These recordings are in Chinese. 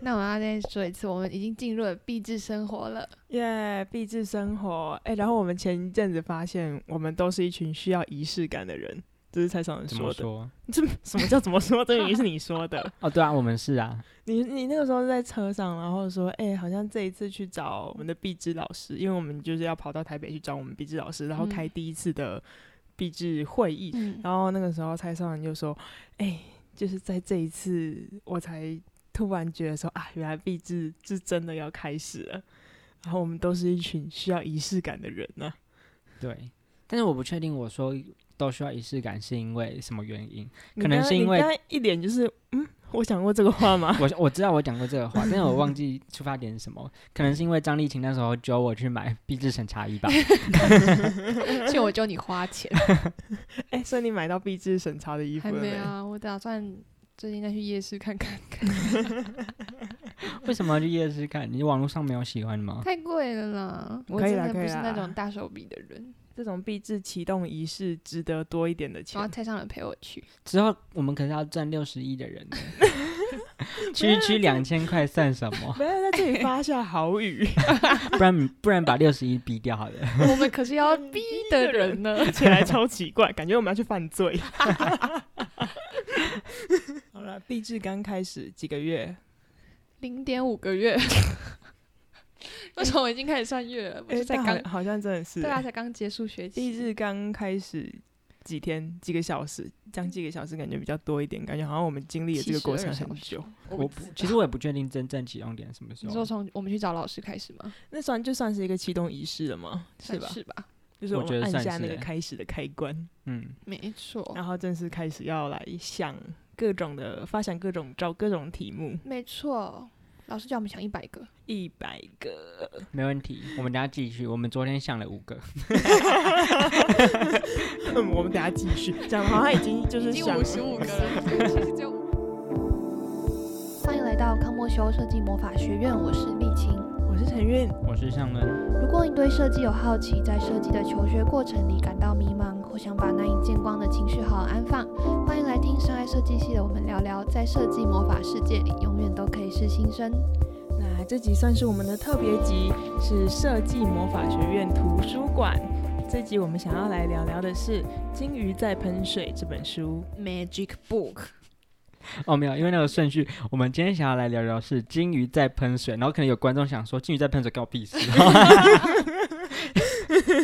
那我要再说一次，我们已经进入了币制生活了。耶，币制生活。哎、然后我们前一阵子发现，我们都是一群需要仪式感的人，这是蔡尚人怎说的。么说？这什么叫怎么说？这明明是你说的。哦，对啊，我们是啊，你你那个时候在车上，然后说，哎、好像这一次去找我们的毕制老师，因为我们就是要跑到台北去找我们毕制老师，然后开嗯第一次的毕制会议。嗯，然后那个时候蔡少人就说，哎、就是在这一次，我才突然觉得说啊，原来毕制是真的要开始了。然后我们都是一群需要仪式感的人呢、对。但是我不确定，我说都需要仪式感是因为什么原因？可能是因为一脸就是，嗯，我讲过这个话吗？我我知道我讲过这个话，但是我忘记出发点是什么。可能是因为张丽琴那时候揪我去买币制审查衣吧。就我教你花钱，哎、所以你买到毕制审查的衣服没啊？我打算最近再去夜市看看看，为什么要去夜市看？你网络上没有喜欢的吗？太贵了啦。我真的不是那种大手笔的人，这种币制启动仪式值得多一点的钱然后。蔡尚人陪我去，之后我们可是要赚六十亿的人呢，区区两千块算什么？不要在这里发下豪语，不然不然把六十一逼掉好了。我们可是要逼的人呢。起来超奇怪，感觉我们要去犯罪。好了，毕制刚开始几个月，零点五个月，为什么我已经开始算月了？不哎、是才刚但好好像真的是、对啊，才刚结束学毕期。制刚开始几天几个小时，讲几个小时感觉比较多一点，感觉好像我们经历了这个过程72小时很久。我不其实我也不确定真正启动点什么时候。你说从我们去找老师开始吗？那算就算是一个启动仪式了吗？是吧？是吧，就是我觉得我们按下那个开始的开关，嗯，没错，然后正式开始要来想各种的发想各种找各种题目，没错。老师叫我们想一百个，一百个。没问题。我们等下继续。我们昨天想了五个，嗯，我们等下继续 讲，好像已经就是想五个了，其实只有。欢迎来到康莫修设计魔法学院，我是丽琴。我是陈韵，我是向伦。如果你对设计有好奇，在设计的求学过程里感到迷茫，或想把难以见光的情绪好好安放，欢迎来听深爱设计系的我们聊聊，在设计魔法世界里，永远都可以是新生。那这集算是我们的特别集，是设计魔法学院图书馆。这集我们想要来聊聊的是《金鱼在喷水》这本书。Magic Book，哦，没有，因为那个顺序，我们今天想要来聊聊是金鱼在喷水，然后可能有观众想说金鱼在喷水给我屁事。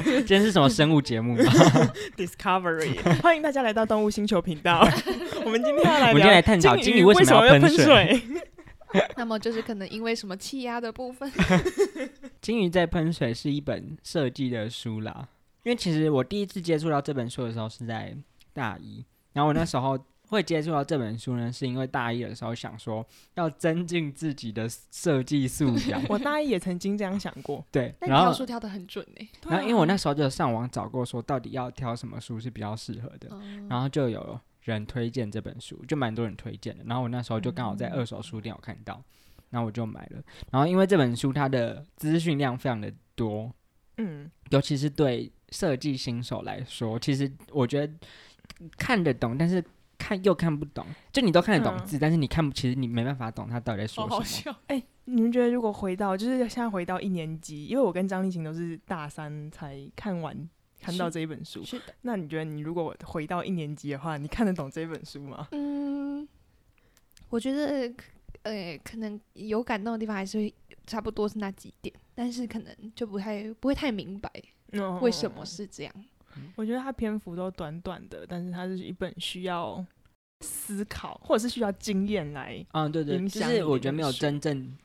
今天是什么生物节目吗？Discovery，欢迎大家来到动物星球频道。我们今天要来我们今天来探讨金鱼为为什么要喷要喷水？那么就是可能因为什么气压的部分，金鱼在喷水是一本设计的书啦，因为其实我第一次接触到这本书的时候是在大一，然后我那时候会接触到这本书呢，是因为大一的时候想说要增进自己的设计素 养，我大一也曾经这样想过，对，那你然后挑书挑的很准呢、然后因为我那时候就上网找过说到底要挑什么书是比较适合的，嗯然后就有人推荐这本书，就蛮多人推荐的。然后我那时候就刚好在嗯二手书店有看到，然后我就买了。然后因为这本书它的资讯量非常的多，嗯，尤其是对设计新手来说，其实我觉得看得懂，但是看又看不懂。就你都看得懂嗯字，但是你看不，其实你没办法懂他到底在说什么。笑。哎、你们觉得如果回到就是现在回到一年级，因为我跟张丽琴都是大三才看完看到这一本书，是的，那你觉得你如果回到一年级的话，你看得懂这本书吗？嗯，我觉得呃，可能有感动的地方还是会差不多是那几点，但是可能就不太不会太明白嗯为什么是这样。我觉得它篇幅都短短的，但是它是一本需要思考或者是需要经验来。嗯，对对，就影响你是我觉得没有真正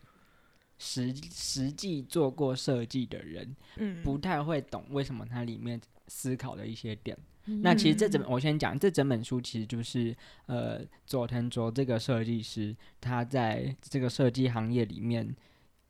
实实际做过设计的人，嗯不太会懂为什么它里面思考的一些点。嗯那其实这整嗯我先讲，这整本书其实就是呃佐藤卓这个设计师他在这个设计行业里面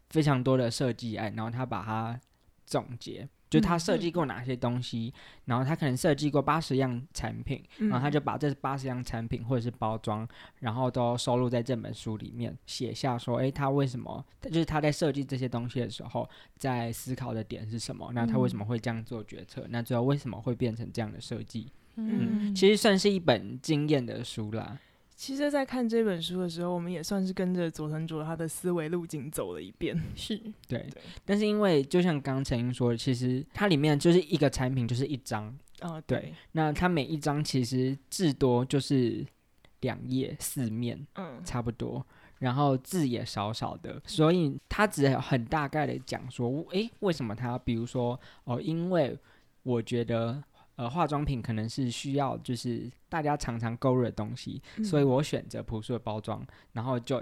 非常多的设计案，然后他把它总结。就他嗯设计过哪些东西，然后他可能设计过八十样产品，然后他就把这八十样产品或者是包装，然后都收录在这本书里面，写下说，诶，他为什么，就是他在设计这些东西的时候，在思考的点是什么？那他为什么会这样做决策？那最后为什么会变成这样的设计？嗯，其实算是一本经验的书啦。其实，在看这本书的时候，我们也算是跟着佐藤卓他的思维路径走了一遍。是，对。对。但是因为就像刚刚陈英说的，其实它里面就是一个产品就是一张，啊，对，那它每一张其实至多就是两页四面，嗯，差不多，然后字也少少的，所以他只很大概的讲说，诶，为什么他，比如说，哦，因为我觉得，呃，化妆品可能是需要就是大家常常购入的东西，所以嗯我选择朴素的包装，然后就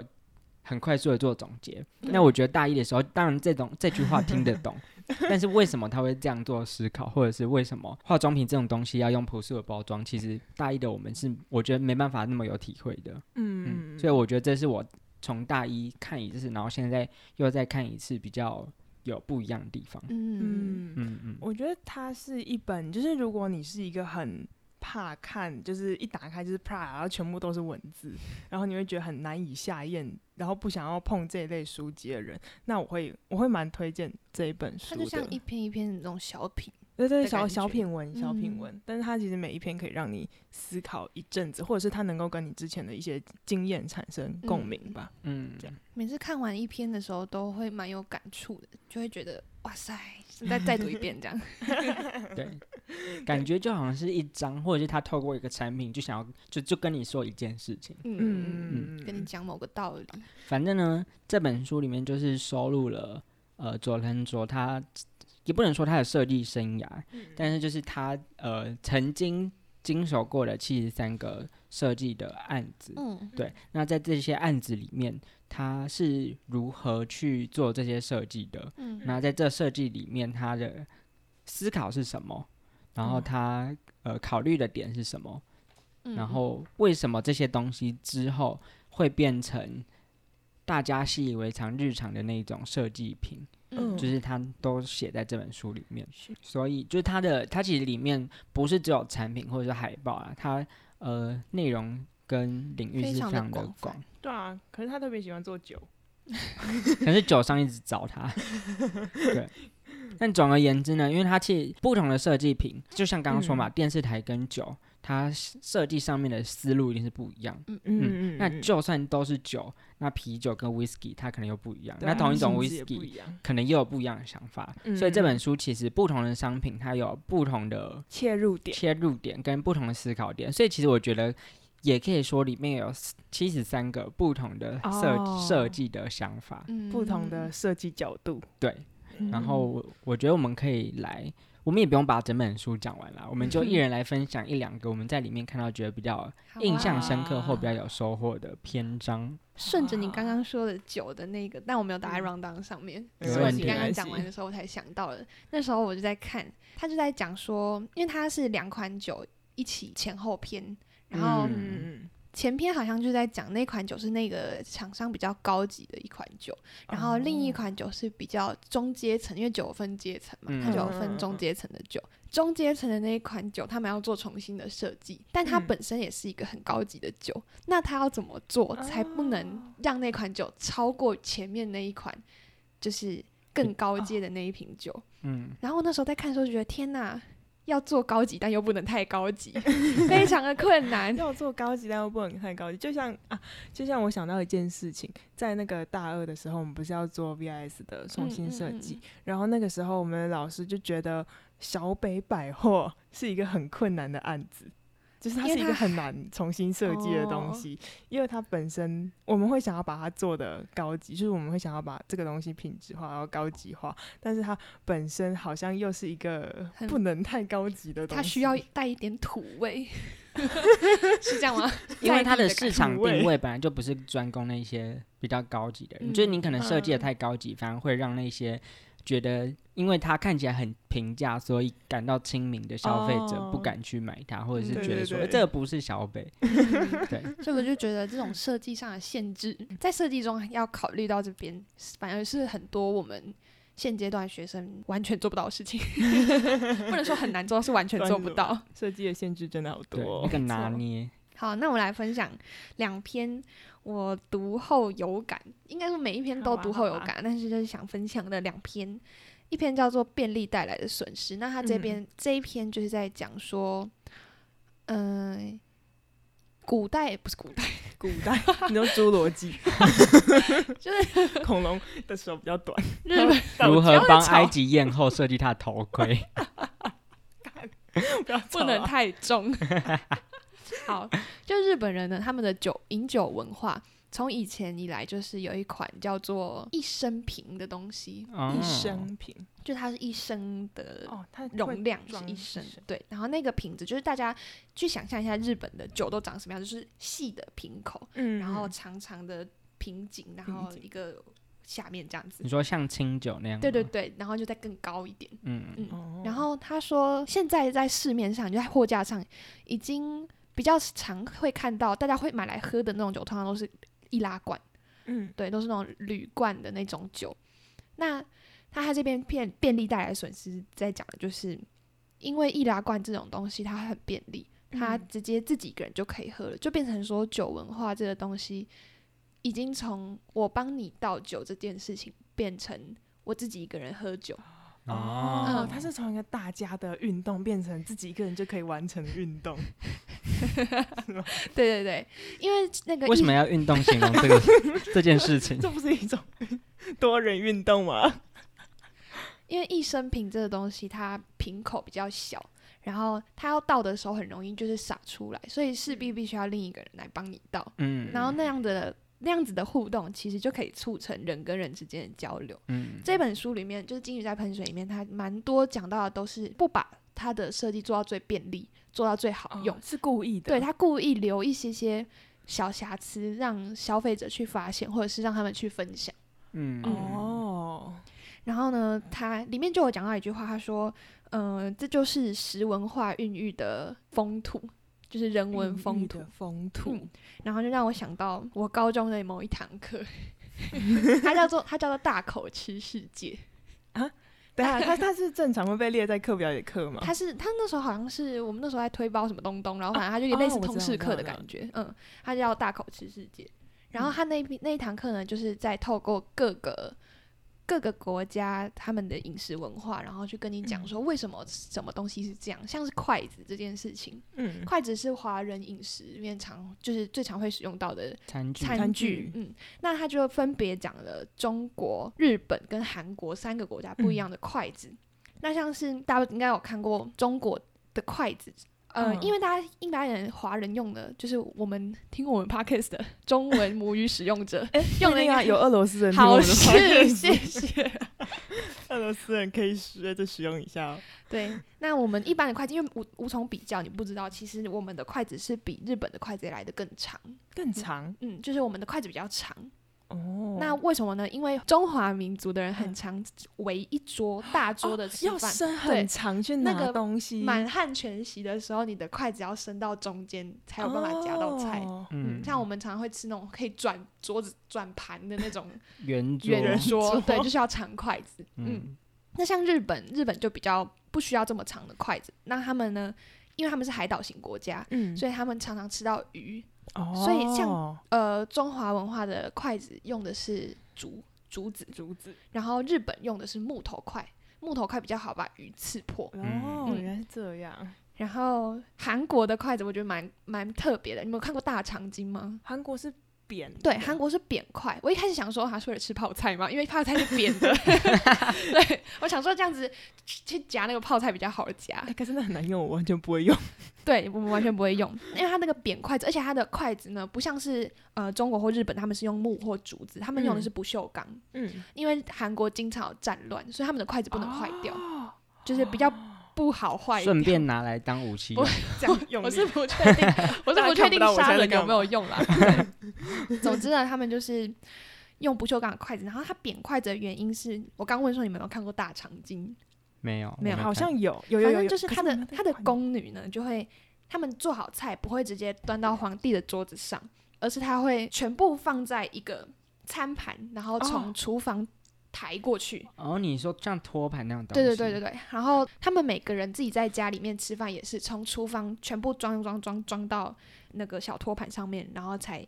很快速的做总结。那我觉得大一的时候，当然这种这句话听得懂，但是为什么他会这样做思考，或者是为什么化妆品这种东西要用朴素的包装，其实大一的我们是我觉得没办法那么有体会的。嗯嗯，所以我觉得这是我从大一看一次，然后现在又再看一次，比较有不一样的地方。嗯嗯，嗯嗯，我觉得它是一本，就是如果你是一个很怕看，就是一打开就是啪，然后全部都是文字，然后你会觉得很难以下咽，然后不想要碰这一类书籍的人，那我会我会蛮推荐这一本书。它就像一篇一篇的那种小品。对对小小品文小品嗯文，但是它其实每一篇可以让你思考一阵子，或者是它能够跟你之前的一些经验产生共鸣吧。嗯，这样每次看完一篇的时候，都会蛮有感触的，就会觉得哇塞，再再读一遍这样。对，感觉就好像是一张，或者是他透过一个产品，就想要就就跟你说一件事情。嗯，嗯跟你讲某个道理。反正呢，这本书里面就是收录了呃佐藤卓他也不能说他的设计生涯，但是就是他呃曾经经手过的七十三个设计的案子。嗯，对，那在这些案子里面，他是如何去做这些设计的？嗯那在这设计里面，他的思考是什么？然后嗯他呃考虑的点是什么？嗯然后为什么这些东西之后会变成大家习以为常、日常的那种设计品？嗯就是他都写在这本书里面是，所以就是它的它其实里面不是只有产品或者是海报啊，它呃内容跟领域是非常的广对啊，可是他特别喜欢做酒。可是酒商一直找他，对。但总而言之呢，因为它其实不同的设计品，就像刚刚说嘛，嗯电视台跟酒，它设计上面的思路一定是不一样。嗯嗯，那就算都是酒，那啤酒跟 whisky 它可能又不一样。那同一种 whisky 一样可能又有不一样的想法。嗯所以这本嗯书其实不同的商品，它有不同的切入点。切入点跟不同的思考点。所以其实我觉得。也可以说里面有七十三个不同的设哦设计的想法，嗯不同的设计角度，对。然后我我觉得我们可以来，我们也不用把整本书讲完了，我们就一人来分享一两个我们在里面看到觉得比较印象啊深刻或比较有收获的篇章。顺着你刚刚说的酒的那个，但我没有打在嗯。round down 上面，没是我问题你刚刚讲完的时候我才想到的。那时候我就在看，他就在讲说，因为它是两款酒一起前后篇，然后嗯嗯前篇好像就在讲那款酒是那个厂商比较高级的一款酒，然后另一哦款酒是比较中阶层，因为酒有分阶层嘛，嗯它就有分中阶层的酒。中阶层的那一款酒，他们要做重新的设计，但它嗯本身也是一个很高级的酒。那它要怎么做才不能让那款酒超过前面那一款，就是更高阶的那一瓶酒？嗯，然后那时候在看的时候就觉得，天哪！要做高级，但又不能太高级，非常的困难。要做高级，但又不能太高级。就像啊，就像我想到一件事情，在那个大二的时候，我们不是要做 VIS 的重新设计，嗯嗯嗯然后那个时候我们的老师就觉得小北百货 是一个很困难的案子。就是它是一个很难重新设计的东哦西，因为它本身我们会想要把它做的高级，就是我们会想要把这个东西品质化，然后高级化，但是它本身好像又是一个不能太高级的东西，它需要带一点土味，是这样吗？因为它的市场定位本来就不是专攻那些比较高级的人，就是你可能设计的嗯太高级，反而会让那些觉得因为它看起来很平价，所以感到亲民的消费者不哦敢去买它，或者是嗯觉得说、这个不是小北，对，所以我就觉得这种设计上的限制，在设计中要考虑到这边，反而是很多我们现阶段学生完全做不到的事情。不能说很难做，是完全做不到。设计的限制真的好多、哦，那个拿捏，好，那我来分享两篇我读后有感，应该说每一篇都读后有感，但是就是想分享的两篇，一篇叫做《便利带来的损失》，那他这边、这一篇就是在讲说，嗯、古代不是古代，古代你说侏罗纪，就是恐龙的手比较短，日本 如何帮埃及及艳后设计她的头盔？不能太重。好，就日本人呢，他们的酒饮酒文化，从以前以来就是有一款叫做一升瓶的东西，哦一升瓶就它是一升的哦，它容量是一升升，对。然后那个瓶子就是大家去想象一下日本的酒都长什么样，就是细的瓶口，嗯，然后嗯长长的瓶颈，然后一个下面这样子你。说像清酒那样？对对，对，然后就再更高一点。嗯，嗯，哦然后他说，现在在市面上，就在货架上，已经比较常会看到，大家会买来喝的那种酒，通常都是易拉罐，嗯对，都是那种铝罐的那种酒。那他他这边便便利带来的损失，在讲的就是，因为易拉罐这种东西它很便利，它嗯直接自己一个人就可以喝了，就变成说酒文化这个东西，已经从我帮你倒酒这件事情，变成我自己一个人喝酒。哦嗯，它是从一个大家的运动变成自己一个人就可以完成的运动，对对对，因为那个为什么要运动形容这个 这件事情？这不是一种多人运动吗？因为益生品这个东西，它瓶口比较小，然后它要倒的时候很容易就是洒出来，所以势必必须要另一个人来帮你倒。嗯，然后那样的那样子的互动，其实就可以促成人跟人之间的交流。嗯，这本书里面，就是《金鱼在喷水》里面，它蛮多讲到的都是不把它的设计做到最便利，做到最好用。哦是故意的，对他故意留一些些小瑕疵，让消费者去发现，或者是让他们去分享。嗯，哦，然后呢，它里面就有讲到一句话，他说：“嗯、这就是食文化孕育的风土，就是人文风土。风土嗯，然后就让我想到我高中的某一堂课，它叫做它叫做大口吃世界。等一下，它它是正常会被列在课表里的课吗？它是它那时候好像是我们那时候在推包什么东东，然后反正它就类似通识课的感觉，嗯，它叫大口吃世界。然后它那一那一堂课呢，就是在透过各个各个国家他们的饮食文化，然后去跟你讲说为什么什么东西是这样，像是筷子这件事情，嗯，筷子是华人饮食里面常就是最常会使用到的餐具，餐餐具，具嗯，那他就分别讲了中国、日本跟韩国三个国家不一样的筷子。那像是大家应该有看过中国的筷子，呃，嗯因为大家一般人华人用的，就是我们听我们 podcast 的中文母语使用者 用的那个应该有俄罗斯人听我好们的事，podcast 谢谢。俄罗斯人可以学着使用一下哦。对，那我们一般的筷子，因为无无从比较，你不知道，其实我们的筷子是比日本的筷子来的更长。更长嗯，就是我们的筷子比较长。哦。那为什么呢？因为中华民族的人很常围一桌大桌的吃要饭，伸对很长去拿那个东西，满汉全席的时候，你的筷子要伸到中间才有办法夹到菜。哦嗯嗯，，像我们常常会吃那种可以转桌子、转盘的那种圆桌，圆桌，桌对，就是要长筷子。嗯，嗯，那像日本，日本就比较不需要这么长的筷子。那他们呢？因为他们是海岛型国家，嗯，所以他们常常吃到鱼。哦所以像呃，中华文化的筷子用的是竹竹子，竹子然后日本用的是木头筷，木头筷比较好把鱼刺破。哦，嗯原来是这样。然后韩国的筷子我觉得蛮蛮特别的，你们有看过大长今吗？韩国是扁，对，韩国是扁筷。我一开始想说他是为了吃泡菜嘛，因为泡菜是扁的。对，我想说这样子去夹那个泡菜比较好夹哎，。可是那很难用，我完全不会用。对我们完全不会用，因为它那个扁筷子，而且它的筷子呢，不像是呃中国或日本，他们是用木或竹子，他们用的嗯是不锈钢。嗯，因为韩国经常有战乱，所以他们的筷子不能坏掉，哦就是比较不好坏。顺便拿来当武器不用，这样用。我是不确定，我是不确定杀人有没有用啦。总之呢，他们就是用不锈钢筷子，然后他扁筷子的原因是我刚问说你们有没有看过大长今？没有，没有好像有有有有有，反正就是他的他的宫女呢，就会他们做好菜不会直接端到皇帝的桌子上，而是他会全部放在一个餐盘，然后从哦厨房抬过去。哦，你说像托盘那样东对西，对对对对，然后他们每个人自己在家里面吃饭也是从厨房全部装装装装到那个小托盘上面，然后才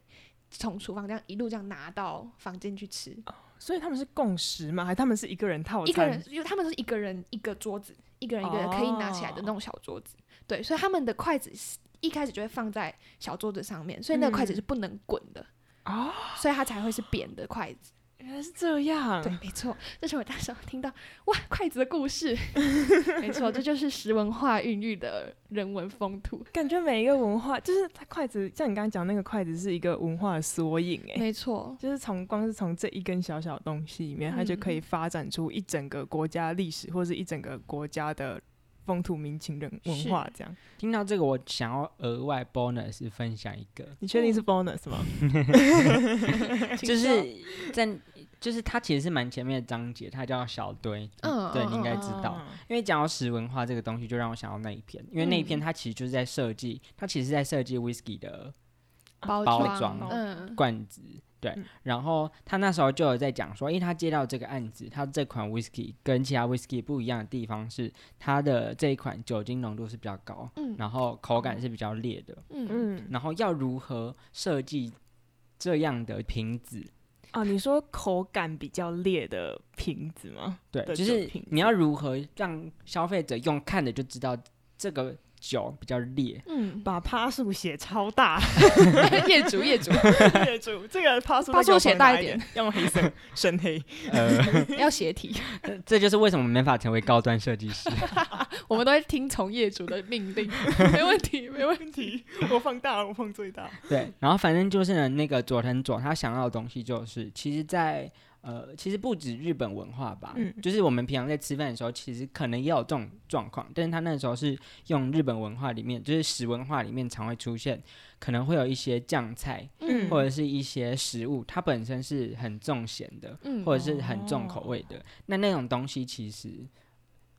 从厨房这样一路这样拿到房间去吃。所以他们是共识吗？还是他们是一个人套餐？一个人，因为他们是一个人一个桌子，一个人一个人可以拿起来的那种小桌子。对，所以他们的筷子是一开始就会放在小桌子上面，所以那个筷子嗯是不能滚的，哦，所以它才会是扁的筷子。原来是这样。对，没错，这是我那时候听到哇筷子的故事。没错，这就是食文化孕育的人文风土。感觉每一个文化，就是它筷子，像你刚刚讲那个筷子是一个文化的缩影，哎，没错，就是从光是从这一根小小的东西里面，它就可以发展出一整个国家历史，或是一整个国家的风土民情人文化这样。听到这个，我想要额外 bonus 分享一个，你确定是 bonus 吗？就是在就是它其实是蛮前面的章节，它叫小堆，嗯对，嗯你应该知道。哦因为讲到食文化这个东西，就让我想到那一篇，因为那一篇嗯它其实就是在设计，它其实是在设计 whisky 的包包装，装嗯罐子，对。嗯然后他那时候就有在讲说，因为他接到这个案子，他这款 whisky 跟其他 whisky 不一样的地方是，它的这一款酒精浓度是比较高，嗯然后口感是比较烈的，嗯嗯，然后要如何设计这样的瓶子？哦，你说口感比较烈的瓶子吗？对，就是你要如何让消费者用看的就知道这个酒比较裂。嗯，把趴数写超大，业主业主 业主这个趴数趴数写大一点，要用黑色 深黑。呃，要斜体，这就是为什么没法成为高端设计师。我们都会听从业主的命令，没问题，没问题。我放大，我放最大。对，然后反正就是呢，那个佐藤佐他想要的东西就是，其实在，呃，其实不止日本文化吧，嗯。就是我们平常在吃饭的时候，其实可能也有这种状况，但是他那时候是用日本文化里面，就是食文化里面常会出现，可能会有一些酱菜嗯。或者是一些食物，它本身是很重咸的，嗯。或者是很重口味的，那那种东西其实，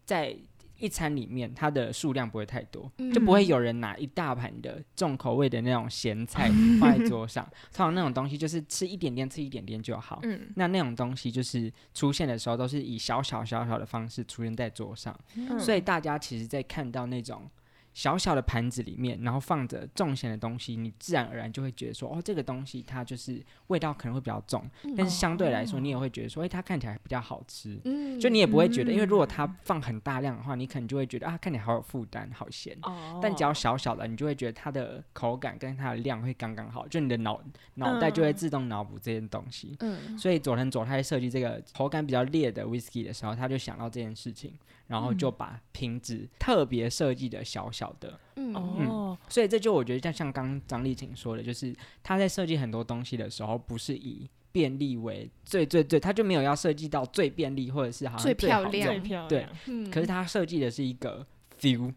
在一餐里面，它的数量不会太多，就不会嗯有人拿一大盘的重口味的那种咸菜放在桌上。通常那种东西就是吃一点点，吃一点点就好。嗯，那那种东西就是出现的时候，都是以小小小小的方式出现在桌上，嗯所以大家其实，在看到那种小小的盘子里面，然后放着重咸的东西，你自然而然就会觉得说，哦，这个东西它就是味道可能会比较重，但是相对来说，你也会觉得说，哎、它看起来比较好吃。嗯就你也不会觉得，因为如果它嗯放很大量的话，你可能就会觉得啊，看起来好有负担，好咸。哦但只要小小的，你就会觉得它的口感跟它的量会刚刚好，就你的脑脑袋就会嗯自动脑补这件东西。嗯所以佐藤佐他在设计这个口感比较烈的 whisky 的时候，他就想到这件事情，然后就把瓶子特别设计的小小的。嗯哦，所以这就我觉得像像刚刚张丽琴说的，就是他在设计很多东西的时候，不是以便利为最最最，他就没有要设计到最便利或者是好像最最漂亮最漂对亮。嗯可是他设计的是一个 feel，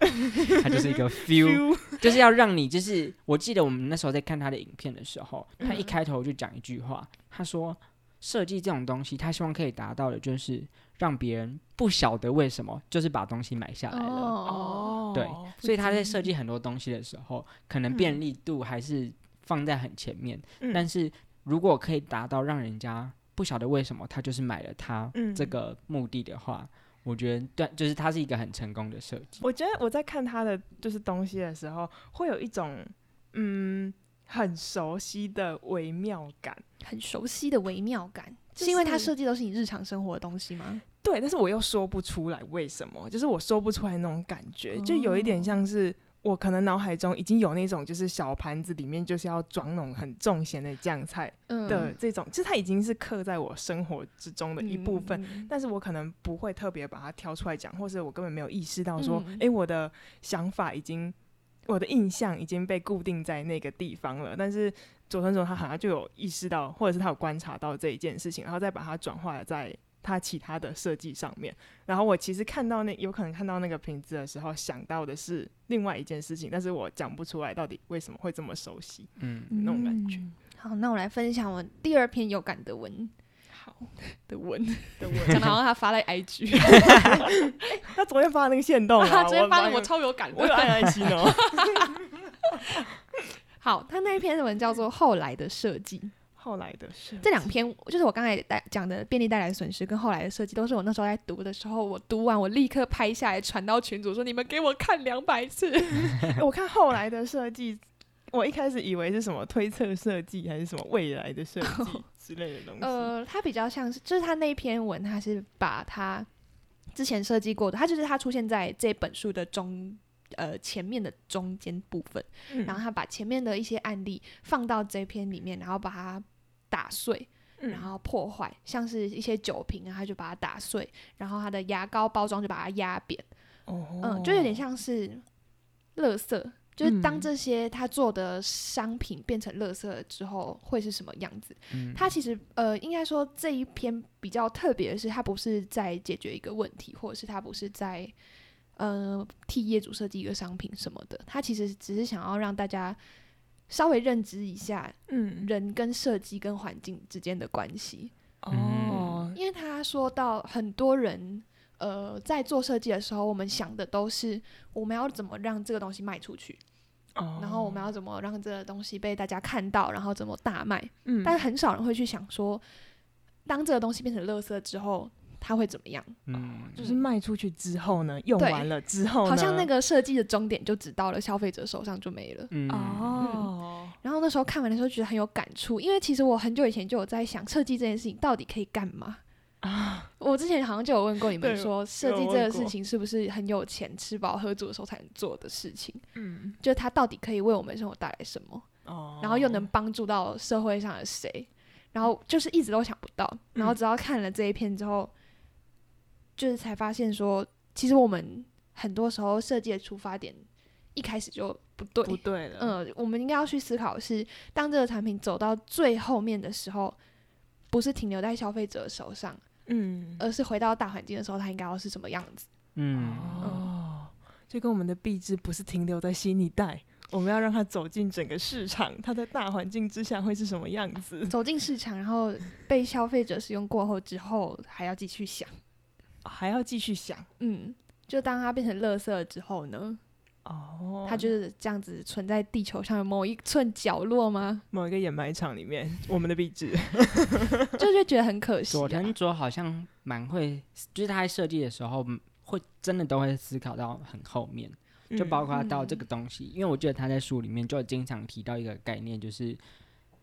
它就是一个 feel，就是要让你就是，我记得我们那时候在看他的影片的时候，他一嗯开头就讲一句话，他说设计这种东西，他希望可以达到的就是让别人不晓得为什么，就是把东西买下来了。哦，对所以他在设计很多东西的时候，可能嗯便利度还是放在很前面，嗯但是如果可以达到让人家不晓得为什么他就是买了它嗯这个目的的话，我觉得对，就是它是一个很成功的设计。我觉得我在看他的就是东西的时候，会有一种嗯很熟悉的微妙感。很熟悉的微妙感，就是因为它设计都是你日常生活的东西吗？对，但是我又说不出来为什么，就是我说不出来那种感觉，就有一点像是我可能脑海中已经有那种就是小盘子里面就是要装那种很重咸的酱菜嗯的这种，就是它已经是刻在我生活之中的一部分。嗯但是我可能不会特别把它挑出来讲，或是我根本没有意识到说，嗯诶，我的想法已经，我的印象已经被固定在那个地方了。但是佐藤总他好像就有意识到，或者是他有观察到这一件事情，然后再把它转化在他其他的设计上面。然后我其实看到那有可能看到那个瓶子的时候，想到的是另外一件事情，但是我讲不出来到底为什么会这么熟悉。嗯，那种感觉。嗯。好，那我来分享我第二篇有感的文。好。的文，的讲文，的好像他发在 IG，他昨天发的那个线动啊，他昨天发的我我超有感我有爱心哦。好，他那一篇文叫做《后来的设计》，后来的设，这两篇就是我刚才带讲的便利带来的损失跟后来的设计，都是我那时候在读的时候，我读完我立刻拍下来传到群组说你们给我看两百次。我看后来的设计，我一开始以为是什么推测设计，还是什么未来的设计之类的东西。呃，它比较像是，就是他那一篇文，他是把他之前设计过的，他就是他出现在这本书的中呃前面的中间部分，嗯。然后他把前面的一些案例放到这篇里面，然后把它打碎，嗯。然后破坏，像是一些酒瓶啊，他就把它打碎，然后他的牙膏包装就把它压扁，哦，嗯，就有点像是垃圾。就是当嗯。这些他做的商品变成垃圾之后，会是什么样子？嗯，它其实呃，应该说这一篇比较特别的是，他不是在解决一个问题，或者是他不是在呃替业主设计一个商品什么的，他其实只是想要让大家稍微认知一下嗯人跟设计跟环境之间的关系，哦，因为他说到很多人。呃，在做设计的时候，我们想的都是我们要怎么让这个东西卖出去，哦然后我们要怎么让这个东西被大家看到，然后怎么大卖。嗯，但是很少人会去想说，当这个东西变成垃圾之后，它会怎么样？嗯，就是卖出去之后呢，用完了之后，好像那个设计的终点就只到了消费者手上就没了。嗯，哦，然后那时候看完的时候觉得很有感触，因为其实我很久以前就有在想，设计这件事情到底可以干嘛？啊，我之前好像就有问过你们说，设计这个事情是不是很有钱、吃饱喝足的时候才能做的事情？嗯，就它到底可以为我们生活带来什么？哦，然后又能帮助到社会上的谁？然后就是一直都想不到，然后直到看了这一篇之后，就是才发现说，其实我们很多时候设计的出发点一开始就不对。不对了，嗯，我们应该要去思考的是，当这个产品走到最后面的时候，不是停留在消费者手上，嗯，而是回到大环境的时候，它应该要是什么样子？嗯，哦，就跟我们的壁纸不是停留在新一代，我们要让它走进整个市场，它在大环境之下会是什么样子？走进市场，然后被消费者使用过后之后，还要继续想，还要继续想。嗯，就当它变成垃圾了之后呢，哦，它就是这样子存在地球上的某一寸角落吗？某一个掩埋场里面，我们的壁纸，就就觉得很可惜、佐啊。藤卓好像蛮会，就是他在设计的时候嗯会真的都会思考到很后面，就包括到这个东西，因为我记得他在书里面就经常提到一个概念，就是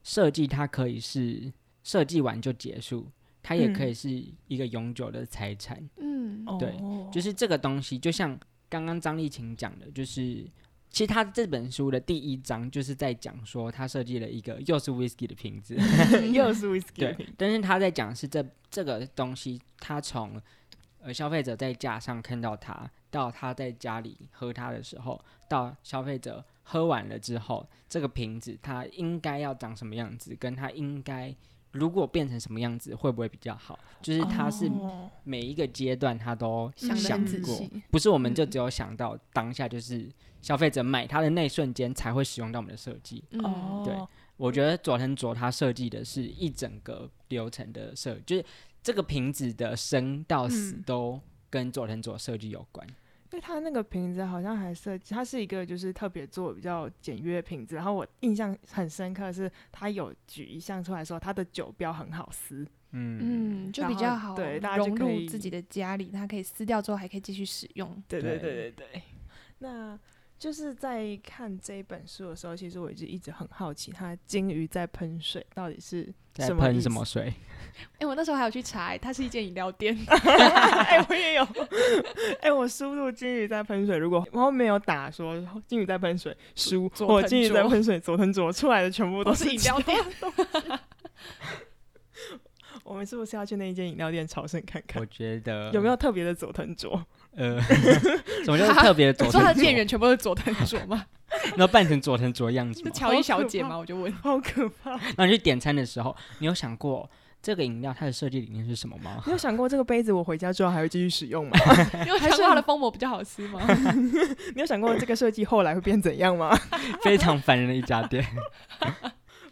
设计它可以是设计完就结束，它也可以是一个永久的财产。嗯，哦。对就是这个东西，就像刚刚张丽琴讲的，就是其实他这本书的第一章就是在讲说他设计了一个又是 whisky 的瓶子，又是 whisky，对，但是他在讲是这这个东西，他从呃消费者在架上看到它，到他在家里喝它的时候，到消费者喝完了之后，这个瓶子它应该要长什么样子，跟它应该如果变成什么样子会不会比较好，就是它是哦。每一个阶段他都想过。细，不是我们就嗯。只有想到当下就是消费者买它的那一瞬间才会使用到我们的设计。嗯，哦，对我觉得佐藤卓他设计的是一整个流程的设，就是这个瓶子的生到死嗯。都跟佐藤卓设计有关。因为它那个瓶子好像还设计，它是一个就是特别做比较简约的瓶子，然后我印象很深刻的是，它有举一项出来说它的酒标很好撕，嗯嗯，就比较好对大家就融可以入自己的家里，它可以撕掉之后还可以继续使用。对对对对对对。那就是在看这本书的时候，其实我一直一直很好奇，它金鱼在喷水到底是在喷什么？水？哎、我那时候还有去查、它是一间饮料店。哎、我也有。哎、我输入金鱼在喷水，如果然后没有打说金鱼在喷水，输佐或藤金鱼在卓喷水，佐藤卓出来的全部都都是饮料店。我们是不是要去那一间饮料店朝圣看看我？觉得有没有特别的佐藤卓？呃，什么叫特别的佐你藤？说他的店员全部都是佐藤卓吗？然后扮成佐藤卓样子吗？是 乔伊小姐吗？我就问。好可怕！然后你去点餐的时候，你有想过这个饮料它的设计理念是什么吗？你有想过这个杯子我回家之后还会继续使用吗？因为想过它的封膜比较好吃吗？你有想过这个设计后来会变怎样吗？非常烦人的一家店。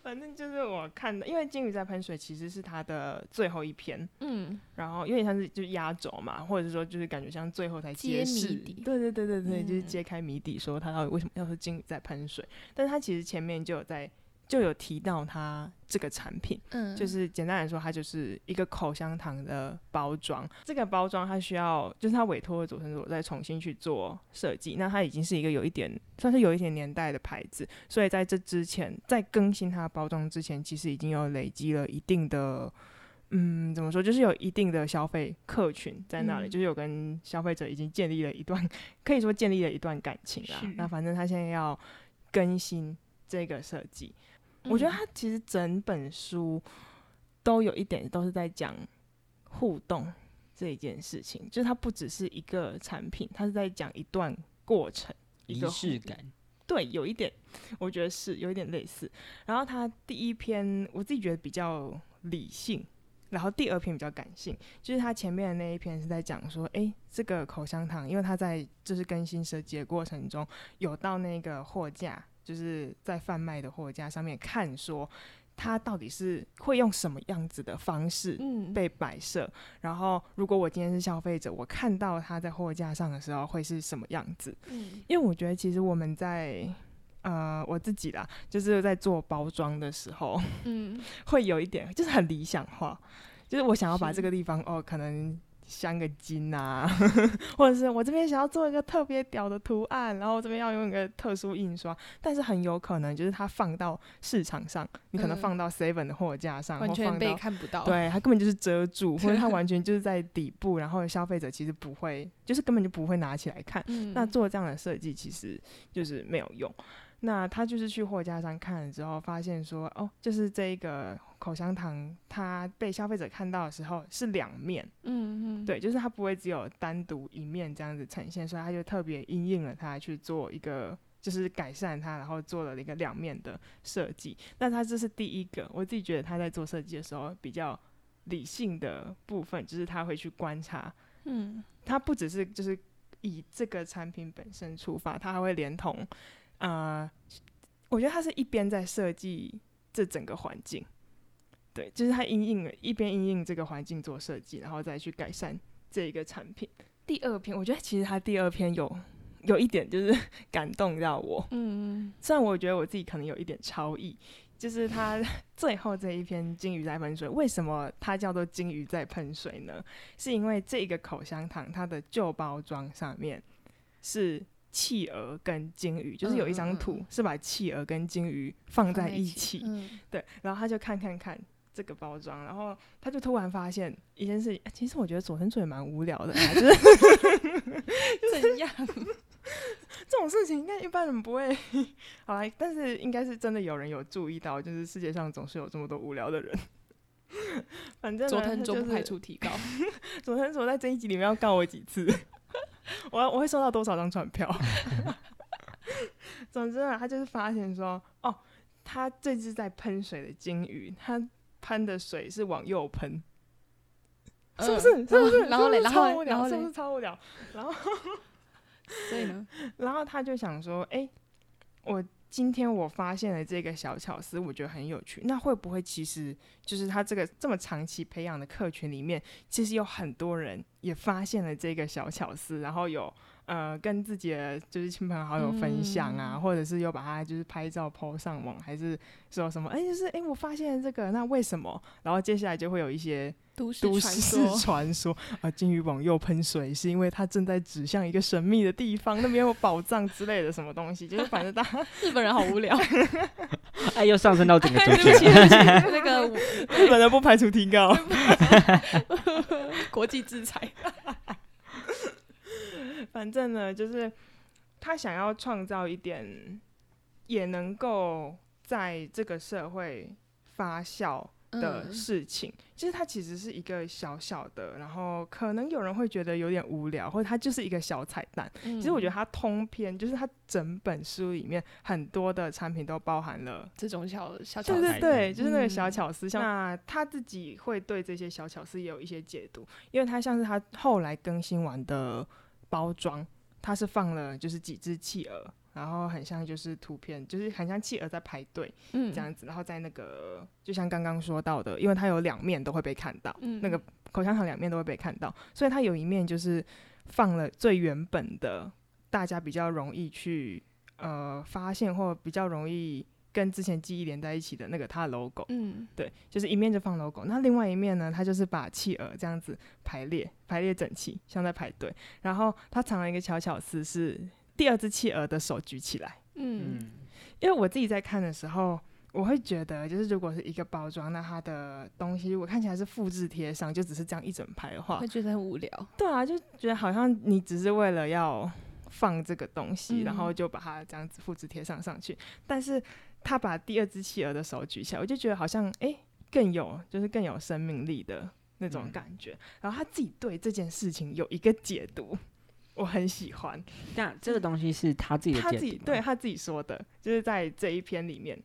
反正就是我看的，因为金鱼在喷水其实是它的最后一篇，嗯，然后有点像是就是压轴嘛，或者是说就是感觉像最后才揭揭示谜底，对对对对对，就是嗯。揭开谜底，说它到底为什么要说金鱼在喷水，但是它其实前面就有在就有提到它这个产品，嗯，就是简单来说，它就是一个口香糖的包装。这个包装它需要，就是它委托的佐藤佐再重新去做设计。那它已经是一个有一点算是有一点年代的牌子，所以在这之前，在更新它的包装之前，其实已经有累积了一定的嗯，怎么说，就是有一定的消费客群在那里，嗯就是有跟消费者已经建立了一段，可以说建立了一段感情啦。那反正他现在要更新这个设计，我觉得嗯他其实整本书都有一点都是在讲互动这一件事情，就是它不只是一个产品，它是在讲一段过程，一仪式感，对，有一点，我觉得是有一点类似。然后他第一篇我自己觉得比较理性，然后第二篇比较感性，就是他前面的那一篇是在讲说，哎，这个口香糖，因为它在就是更新设计的过程中，有到那个货架，就是在贩卖的货架上面看说。它到底是会用什么样子的方式嗯被摆设？然后，如果我今天是消费者，我看到它在货架上的时候会是什么样子？嗯因为我觉得其实我们在呃我自己啦，就是在做包装的时候，嗯会有一点就是很理想化，就是我想要把这个地方哦，可能镶个金啊，或者是我这边想要做一个特别屌的图案，然后这边要用一个特殊印刷，但是很有可能就是它放到市场上，你可能嗯放到 Seven 的货架上，完全被看不到。，对，它根本就是遮住，或者它完全就是在底部，然后消费者其实不会，就是根本就不会拿起来看。嗯那做这样的设计其实就是没有用。那他就是去货架上看了之后，发现说，哦，就是这一个口香糖，它被消费者看到的时候是两面，嗯嗯，对，就是它不会只有单独一面这样子呈现，所以他就特别因应了它去做一个。就是改善它，然后做了一个两面的设计。那他这是第一个，我自己觉得他在做设计的时候比较理性的部分，就是他会去观察嗯他不只是就是以这个产品本身出发，他还会连同呃，我觉得他是一边在设计这整个环境，对，就是他因应了一边因应这个环境做设计，然后再去改善这一个产品。第二篇，我觉得其实他第二篇有有一点就是 感动到我，嗯虽然我觉得我自己可能有一点超意，就是他 最后这一篇金鱼在喷水，为什么它叫做金鱼在喷水呢？是因为这个口香糖它的旧包装上面是企鹅跟金鱼，就是有一张图是把企鹅跟金鱼放放在在一起对，然后他就看看看。这个包装，然后他就突然发现一件事，呃其实我觉得佐藤也蛮无聊的啦，就是怎样？这种事情应该一般人不会，好啦，但是应该是真的有人有注意到，就是世界上总是有这么多无聊的人。反正呢佐藤他就排除提高。佐藤所在这一集里面要告我几次，我要我会收到多少张船票？总之呢，他就是发现说，哦，他这只在喷水的金鱼，它喷的水是往右喷，是不是？嗯是不是？然后嘞，超无聊，是不是，超无聊？然后所以呢？然后他就想说，哎、我今天我发现了这个小巧思，我觉得很有趣。那会不会其实就是他这个这么长期培养的客群里面，其实有很多人也发现了这个小巧思，然后有呃跟自己的就是亲朋好友分享啊，嗯或者是又把它就是拍照 PO 上网，还是说什么？哎、就是哎、我发现了这个，那为什么？然后接下来就会有一些都市都传市说，啊，金鱼往右喷水是因为它正在指向一个神秘的地方，那边有宝藏之类的什么东西，就是反正大家 日本人好无聊。哎，又上升到整个族 对不起，群。对不起，那个日本人不排除提高。国际制裁。反正呢，就是他想要创造一点，也能够在这个社会发酵的嗯事情。就是它其实是一个小小的，然后可能有人会觉得有点无聊，或者它就是一个小彩蛋。其其实我觉得它通篇就是它整本书里面很多的产品都包含了。这种小小巧思，对对对，就是那个小嗯巧思，像那他自己会对这些小巧思也有一些解读，因为他像是他后来更新完的包装，它是放了就是几只企鹅，然后很像就是图片，就是很像企鹅在排队嗯。这样子，然后在那个就像刚刚说到的，因为它有两面都会被看到，嗯那个口香糖两面都会被看到，所以它有一面就是放了最原本的，大家比较容易去呃发现或比较容易跟之前记忆连在一起的那个它的 logo，嗯。对，就是一面就放 logo，那另外一面呢，它就是把企鹅这样子排列排列整齐，像在排队，然后它藏了一个小巧思是第二只企鹅的手举起来。嗯嗯，因为我自己在看的时候，我会觉得，就是如果是一个包装，那它的东西如果看起来是复制贴上，就只是这样一整排的话会，觉得很无聊。对啊，就觉得好像你只是为了要放这个东西，嗯然后就把它这样子复制贴上上去。但是他把第二只企鹅的手举起来，我就觉得好像诶更有就是更有生命力的那种嗯感觉。然后他自己对这件事情有一个解读，我很喜欢。那这个东西是他自己的他自己对他自己说的，就是在这一篇里面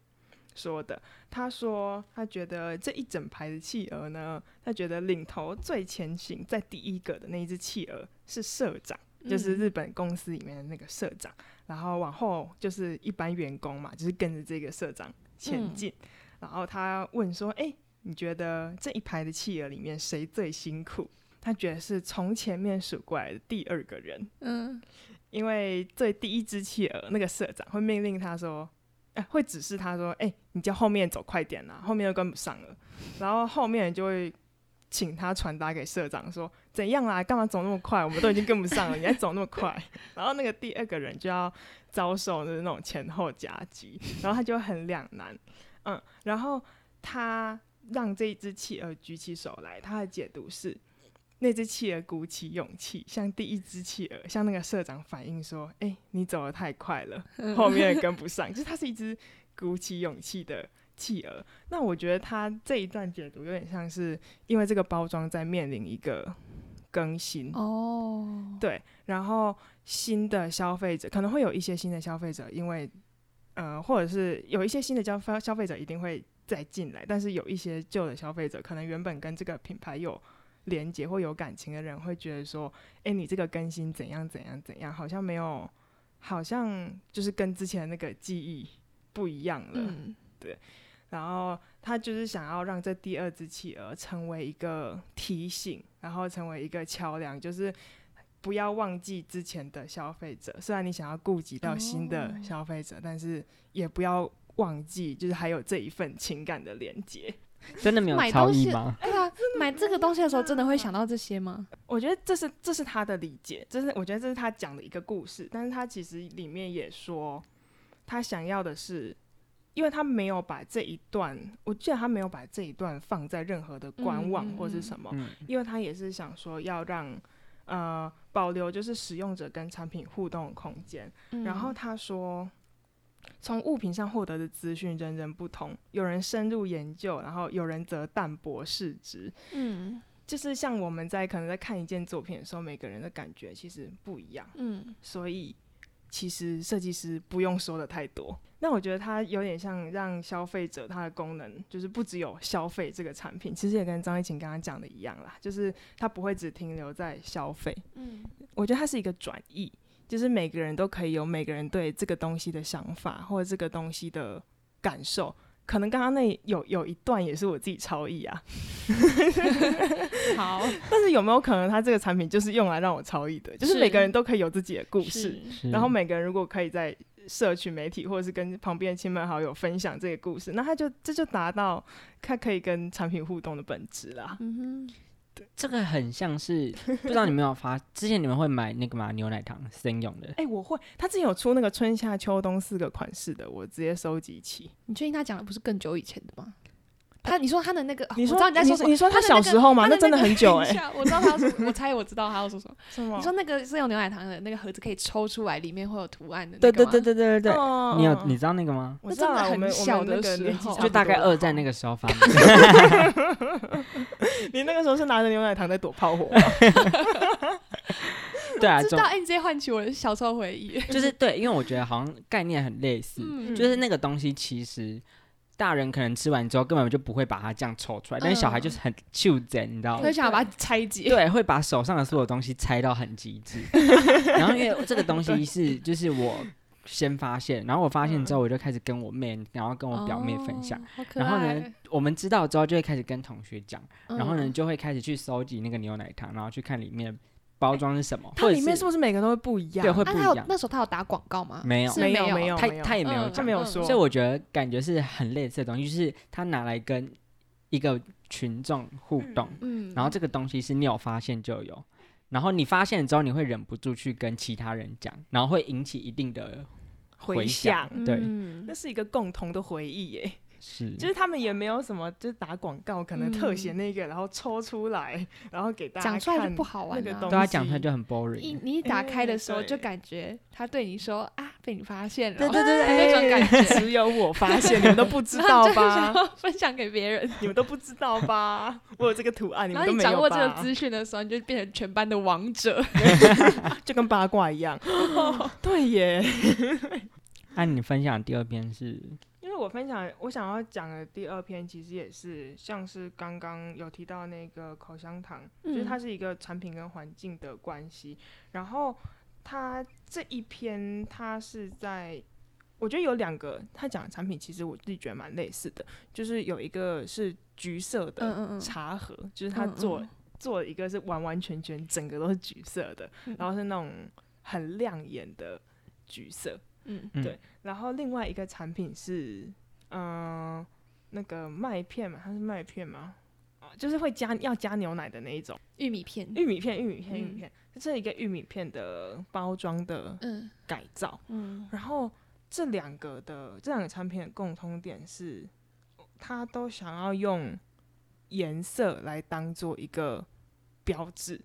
说的。他说他觉得这一整排的企鹅呢，他觉得领头最前行在第一个的那一只企鹅是社长。就是嗯日本公司里面的那个社长，然后往后就是一般员工嘛，就是跟着这个社长前嗯进。然后他问说：“哎、你觉得这一排的企鹅里面谁最辛苦？”他觉得是从前面数过来的第二个人，嗯因为最第一只企鹅那个社长会命令他说，哎、会指示他说，哎、你叫后面走快点啦，后面又跟不上了。然后后面人就会请他传达给社长说，怎样啦，干嘛走那么快？我们都已经跟不上了，你还走那么快？然后那个第二个人就要遭受的那种前后夹击，然后他就很两难，嗯，然后他让这一只企鹅举起手来，他的解读是。那只企鹅鼓起勇气，向第一只企鹅，向那个社长反映说：“哎、你走得太快了，后面跟不上。”就是它是一只鼓起勇气的企鹅。那我觉得它这一段解读有点像是，因为这个包装在面临一个更新，哦，对，然后新的消费者可能会有一些新的消费者，因为呃，或者是有一些新的消消消费者一定会再进来，但是有一些旧的消费者，可能原本跟这个品牌有连接或有感情的人，会觉得说，哎、你这个更新怎样怎样怎样，好像没有，好像就是跟之前那个记忆不一样了。嗯然后他就是想要让这第二只企鹅成为一个提醒，然后成为一个桥梁，就是不要忘记之前的消费者。虽然你想要顾及到新的哦消费者，但是也不要忘记，就是还有这一份情感的连接。真的没有买东西超意吗？对啊，买这个东西的时候真的会想到这些吗？我觉得这是这是他的理解，这是我觉得这是他讲的一个故事，但是他其实里面也说，他想要的是，因为他没有把这一段，我记得他没有把这一段放在任何的官网嗯或是什么，嗯，因为他也是想说要让呃保留就是使用者跟产品互动的空间，然后嗯他说，从物品上获得的资讯人人不同，有人深入研究，然后有人则淡薄视之。嗯就是像我们在可能在看一件作品的时候，每个人的感觉其实不一样，嗯所以其实设计师不用说的太多。那我觉得它有点像让消费者它的功能，就是不只有消费这个产品，其实也跟张艺勤刚刚讲的一样啦，就是它不会只停留在消费，嗯我觉得它是一个转译，就是每个人都可以有每个人对这个东西的想法或者这个东西的感受。可能刚刚那有有一段也是我自己超意啊，好但是有没有可能他这个产品就是用来让我超意的？就是是每个人都可以有自己的故事，然后每个人如果可以在社群媒体或者是跟旁边亲朋好友分享这个故事，那他就这就达到他可以跟产品互动的本质啦。嗯哼这个很像是，不知道你们有没有发，之前你们会买那个嘛牛奶糖生用的，哎、我会，他之前有出那个春夏秋冬四个款式的，我直接收集起。你确定他讲的不是更久以前的吗？他你说他的那个，哦你说我知道你在说什么你说他小时候吗？那真的很久哎、我知道他要说，我猜我知道他要说什么。什么你说那个是用牛奶糖的那个盒子可以抽出来，里面会有图案的、那对对对对对对对，哦你有你知道那个吗？我知道很小的时候就大概二战那个时候发 明的，你那个时候是拿着牛奶糖在躲炮火吗？对啊，知道哎、你直接唤起我的小时候回忆。就是对，因为我觉得好像概念很类似，嗯就是那个东西其实大人可能吃完之后根本就不会把它这样抽出来，但是小孩就是很就真，你知道吗？会想要把它拆解。对，会把手上的所有东西拆到很极致。然后因为这个东西是就是我先发现，然后我发现之后我就开始跟我妹，然后跟我表妹分享。哦，然后呢，我们知道之后就会开始跟同学讲，然后呢嗯就会开始去收集那个牛奶糖，然后去看里面包装是什么，它或者里面是不是每个都会不一样？对会那他有不一样那时候他有打广告吗？没有。没有没有他他也没有嗯讲，没有说。所以我觉得感觉是很类似的东西，就是他拿来跟一个群众互动，嗯，然后这个东西是你有发现就有，然后你发现之后你会忍不住去跟其他人讲，然后会引起一定的回回响响，对。嗯。那是一个共同的回忆耶。是，就是他们也没有什么，就是打广告，可能特写嗯那个，然后抽出来，然后给大家讲出来就不好玩啊那个东对他讲出来西就很一 boring。你一打开的时候，哎就感觉他对你说啊，被你发现了，对对对那种感觉，只有我发现，你们都不知道吧？分享给别人。你们都不知道吧？我有这个图案，你然后们都没有你掌握这个？资讯的时候，你就变成全班的王者。就跟八卦一样。对耶，那、你分享第二篇是因为我分享我想要讲的第二篇，其实也是像是刚刚有提到那个口香糖，就是它嗯是一个产品跟环境的关系。然后它这一篇，它是在我觉得有两个，他讲的产品其实我自己觉得蛮类似的，就是有一个是橘色的嗯嗯嗯，茶盒，就是他嗯做、嗯做了一个是完完全全整个都是橘色的，嗯然后是那种很亮眼的橘色。嗯。嗯。对然后另外一个产品是，嗯、那个麦片嘛，它是麦片吗？啊，就是会加要加牛奶的那一种。玉米片，玉米片，玉米片，玉米嗯片，这是一个玉米片的包装的嗯。改造。嗯。然后这两个的这两个产品的共通点是，它都想要用颜色来当做一个标志，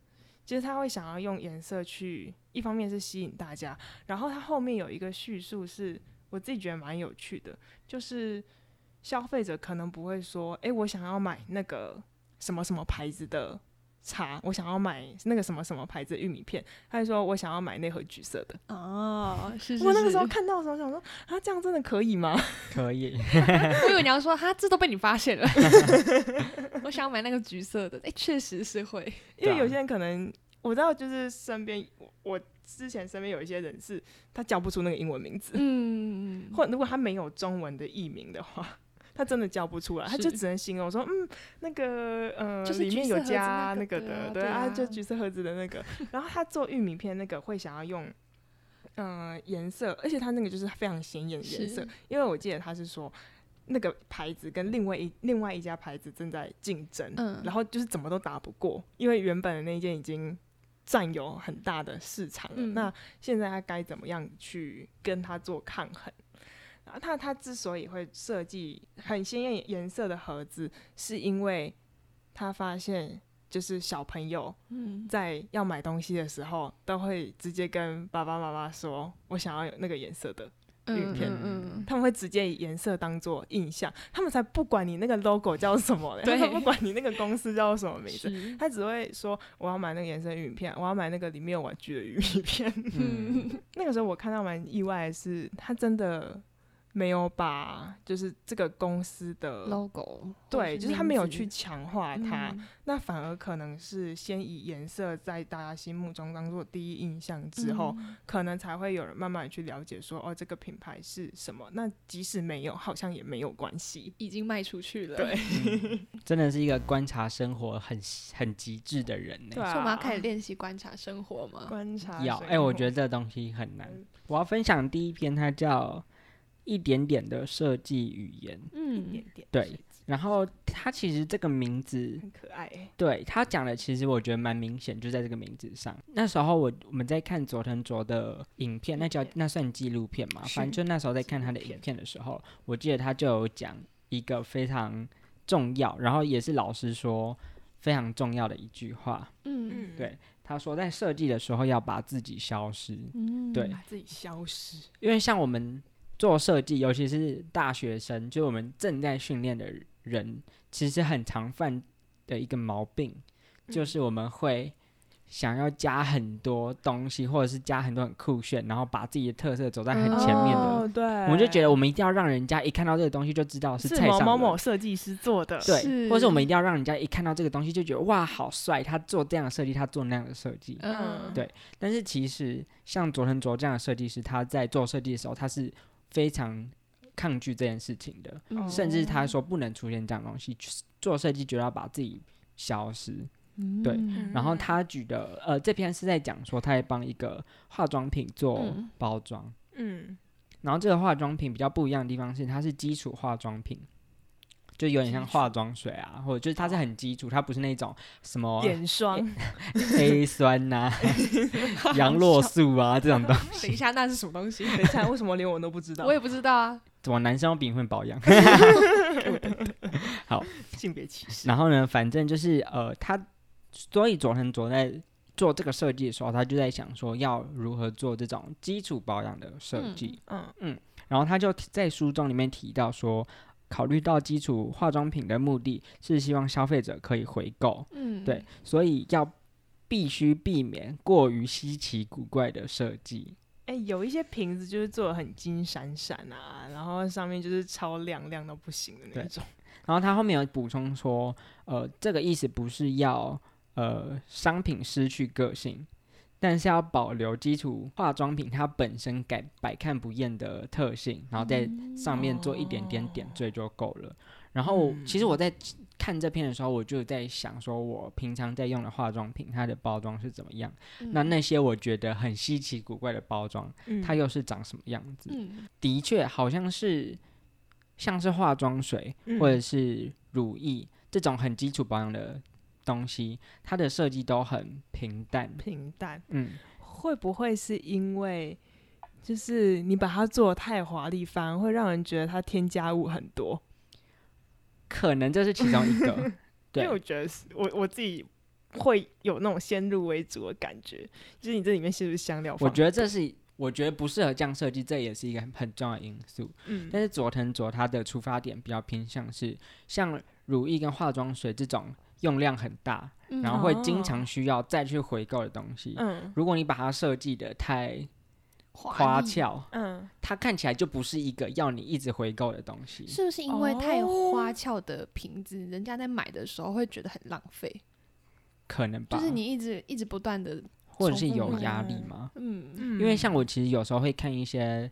就是他会想要用颜色去，一方面是吸引大家，然后它后面有一个叙述是我自己觉得蛮有趣的，就是消费者可能不会说，诶，我想要买那个什么什么牌子的。茶，我想要买那个什么什么牌子的玉米片，他就说我想要买那盒橘色的，哦，是是我那个时候看到的时候想说，啊，这样真的可以吗？可以，我以为你要说哈，这都被你发现了。我想买那个橘色的，哎、确实是会。因为有些人可能我知道，就是身边我我之前身边有一些人是他叫不出那个英文名字，嗯，或如果他没有中文的译名的话。他真的叫不出来，他就只能形容说，嗯，那个呃，就是里面有橘色盒子加那个对对啊，就啊橘色盒子的那个。然后他做玉米片那个会想要用，嗯，颜色，而且他那个就是非常显眼的颜色，因为我记得他是说，那个牌子跟另外一另外一家牌子正在竞争，嗯然后就是怎么都打不过，因为原本的那一件已经占有很大的市场了。嗯那现在他该怎么样去跟他做抗衡？然后他他之所以会设计很鲜艳颜色的盒子，是因为他发现就是小朋友嗯在要买东西的时候，都会直接跟爸爸妈妈说：“我想要有那个颜色的。”玉片嗯他们会直接以颜色当做印象，他们才不管你那个 logo 叫什么嘞，他不管你那个公司叫什么名字，他只会说我要买那个颜色玉米片，我要买那个里面有玩具的 玉米片。嗯，那个时候我看到蛮意外的是，他真的没有把就是这个公司的 logo，对，就是他没有去强化它，嗯那反而可能是先以颜色在大家心目中当做第一印象之后，嗯可能才会有人慢慢去了解说，哦，这个品牌是什么。那即使没有，好像也没有关系。已经卖出去了。对，嗯 真的是一个观察生活很很极致的人呢。对啊所以我们要开始练习观察生活吗？观察要哎、我觉得得这东西很难嗯。我要分享第一篇，它叫一点点的设计语言。嗯一嗯点点对然后它其实这个名字，很可爱欸。对他讲的，其实我觉得蛮明显，就在这个名字上。那时候我我们在看佐藤卓的影片，那叫那算纪录片嘛？反正就那时候在看他的影片的时候，我记得他就有讲一个非常重要，然后也是老师说非常重要的一句话。嗯对他说，在设计的时候要把自己消失，嗯对把自己消失。因为像我们做设计，尤其是大学生，就我们正在训练的人，其实很常犯的一个毛病，就是我们会想要加很多东西，或者是加很多很酷炫，然后把自己的特色走在很前面的。哦、对，我们就觉得我们一定要让人家一看到这个东西就知道是是某某某设计师做的。对，或者我们一定要让人家一看到这个东西就觉得哇好帅，他做这样的设计，他做那样的设计。嗯对但是其实像佐藤卓这样的设计师，他在做设计的时候，他是非常抗拒这件事情的，嗯甚至他说不能出现这样东西。做设计就要把自己消失。对嗯然后他举的呃这篇是在讲说，他在帮一个化妆品做嗯包装，嗯，然后这个化妆品比较不一样的地方是，它是基础化妆品。就有点像化妆水啊，或者就是它是很基础，它不是那种什么眼霜 A 酸呐、杨洛素啊这种东西。等一下，那是什么东西？等一下，为什么连我都不知道？我也不知道啊。怎么男生要比你会保养？好，性别歧视。然后呢，反正就是呃，他所以佐藤佐在做这个设计的时候，他就在想说要如何做这种基础保养的设计。嗯嗯然后他就在书中里面提到说，考虑到基础化妆品的目的是希望消费者可以回购，嗯，对，，所以要必须避免过于稀奇古怪的设计。哎、有一些瓶子就是做的很金闪闪啊，然后上面就是超亮亮到不行的那种。然后他后面有补充说，呃，这个意思不是要呃商品失去个性，但是要保留基础化妆品它本身改百看不厌的特性，然后在上面做一点点点缀就够了。然后其实我在看这篇的时候，我就在想说，我平常在用的化妆品它的包装是怎么样？那那些我觉得很稀奇古怪的包装，嗯它又是长什么样子？嗯的确好像是像是化妆水嗯或者是乳液这种很基础保养的东西，它的设计都很平淡。平淡，嗯，会不会是因为就是你把它做的太华丽，反而会让人觉得它添加物很多？可能这是其中一个。因对为我觉得是我我自己会有那种先入为主的感觉，就是你这里面是不是香料？我觉得这是我觉得不适合这样设计，这也是一个很很重要的因素。嗯但是佐藤卓他的出发点比较偏向是像乳液跟化妆水这种用量很大，嗯然后会经哦常需要再去回购的东西。嗯如果你把它设计的太花俏，嗯，它看起来就不是一个要你一直回购的东西。是不是因为太哦花俏的瓶子，人家在买的时候会觉得很浪费？可能吧，就是你一直一直不断的，或者是有压力吗？嗯嗯因为像我其实有时候会看一些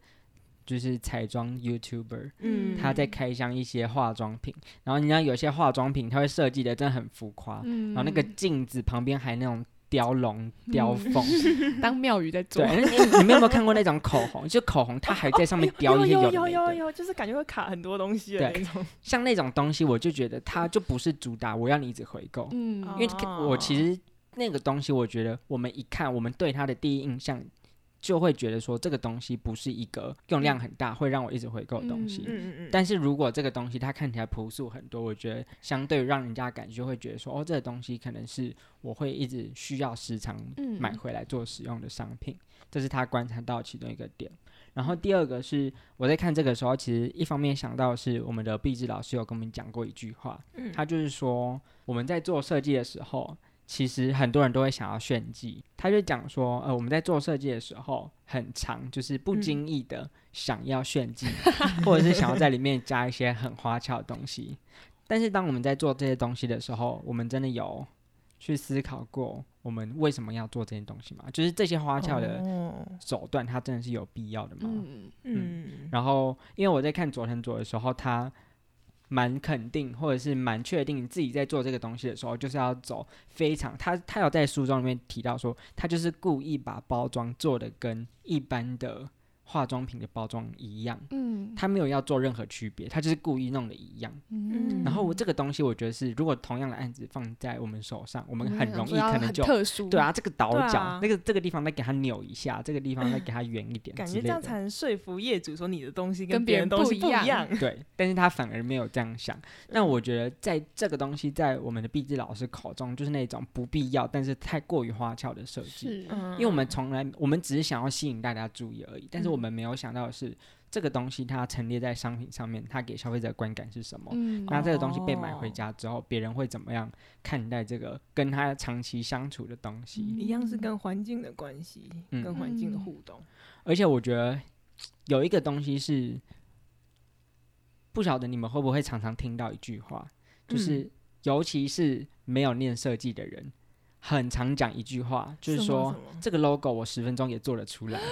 就是彩妆 YouTuber，嗯。他在开箱一些化妆品，然后你知道有些化妆品它会设计的真的很浮夸，嗯，然后那个镜子旁边还那种雕龙雕凤，当庙宇在做。对，，你你们有没有看过那种口红？就口红它还在上面雕 一些有有有有有，就是感觉会卡很多东西的对。那种。像那种东西我就觉得它就不是主打，我要你一直回购，嗯，因为哦我其实那个东西，我觉得我们一看，我们对它的第一印象就会觉得说，这个东西不是一个用量很大，会让我一直回购的东西。嗯嗯嗯，但是如果这个东西它看起来朴素很多，我觉得相对让人家感觉会觉得说，哦，这个东西可能是我会一直需要时常嗯买回来做使用的商品，这是他观察到其中一个点。然后第二个是我在看这个时候，其实一方面想到是我们的毕志老师有跟我们讲过一句话，嗯他就是说我们在做设计的时候，其实很多人都会想要炫技。他就讲说，呃，我们在做设计的时候，很长就是不经意的想要炫技，或者是想要在里面加一些很花俏的东西。但是当我们在做这些东西的时候，我们真的有去思考过，我们为什么要做这些东西吗？就是这些花俏的哦手段，它真的是有必要的吗？嗯嗯然后，因为我在看佐藤佐的时候，他蛮肯定或者是蛮确定自己在做这个东西的时候，就是要走非常他他有在书中里面提到说，他就是故意把包装做的跟一般的化妆品的包装一样，嗯他没有要做任何区别，他就是故意弄的一样。嗯然后我这个东西，我觉得是如果同样的案子放在我们手上，我们很容易可能就。特殊，对啊，这个倒角，啊那个这个地方再给它扭一下，这个地方再给它圆一点感。觉这样才能说服业主说你的东西跟别人别人东西不一样。对，但是他反而没有这样想。那嗯我觉得在这个东西在我们的毕志老师口中，就是那种不必要，但是太过于花俏的设计。是，嗯因为我们从来我们只是想要吸引大家注意而已，但是我嗯们没有想到的是，这个东西它陈列在商品上面，它给消费者的观感是什么？嗯。那这个东西被买回哦家之后，别人会怎么样看待这个跟他长期相处的东西？一样是跟环境的关系，嗯。跟环境的嗯互动。而且我觉得有一个东西是，不晓得你们会不会常常听到一句话，就是、嗯。尤其是没有念设计的人，很常讲一句话，就是说这个 logo 我十分钟也做得出来，哦，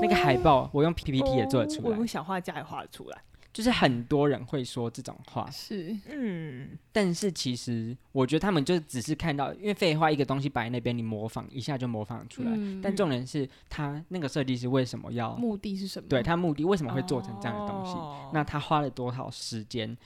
那个海报我用 PPT 也做得出来，我用小画家也画得出来。就是很多人会说这种话，是，嗯，但是其实我觉得他们就只是看到，因为废话一个东西摆在那边，你模仿一下就模仿出来。嗯但重点是他那个设计师为什么要目的是什么？对他目的为什么会做成这样的东西？哦那他花了多少时间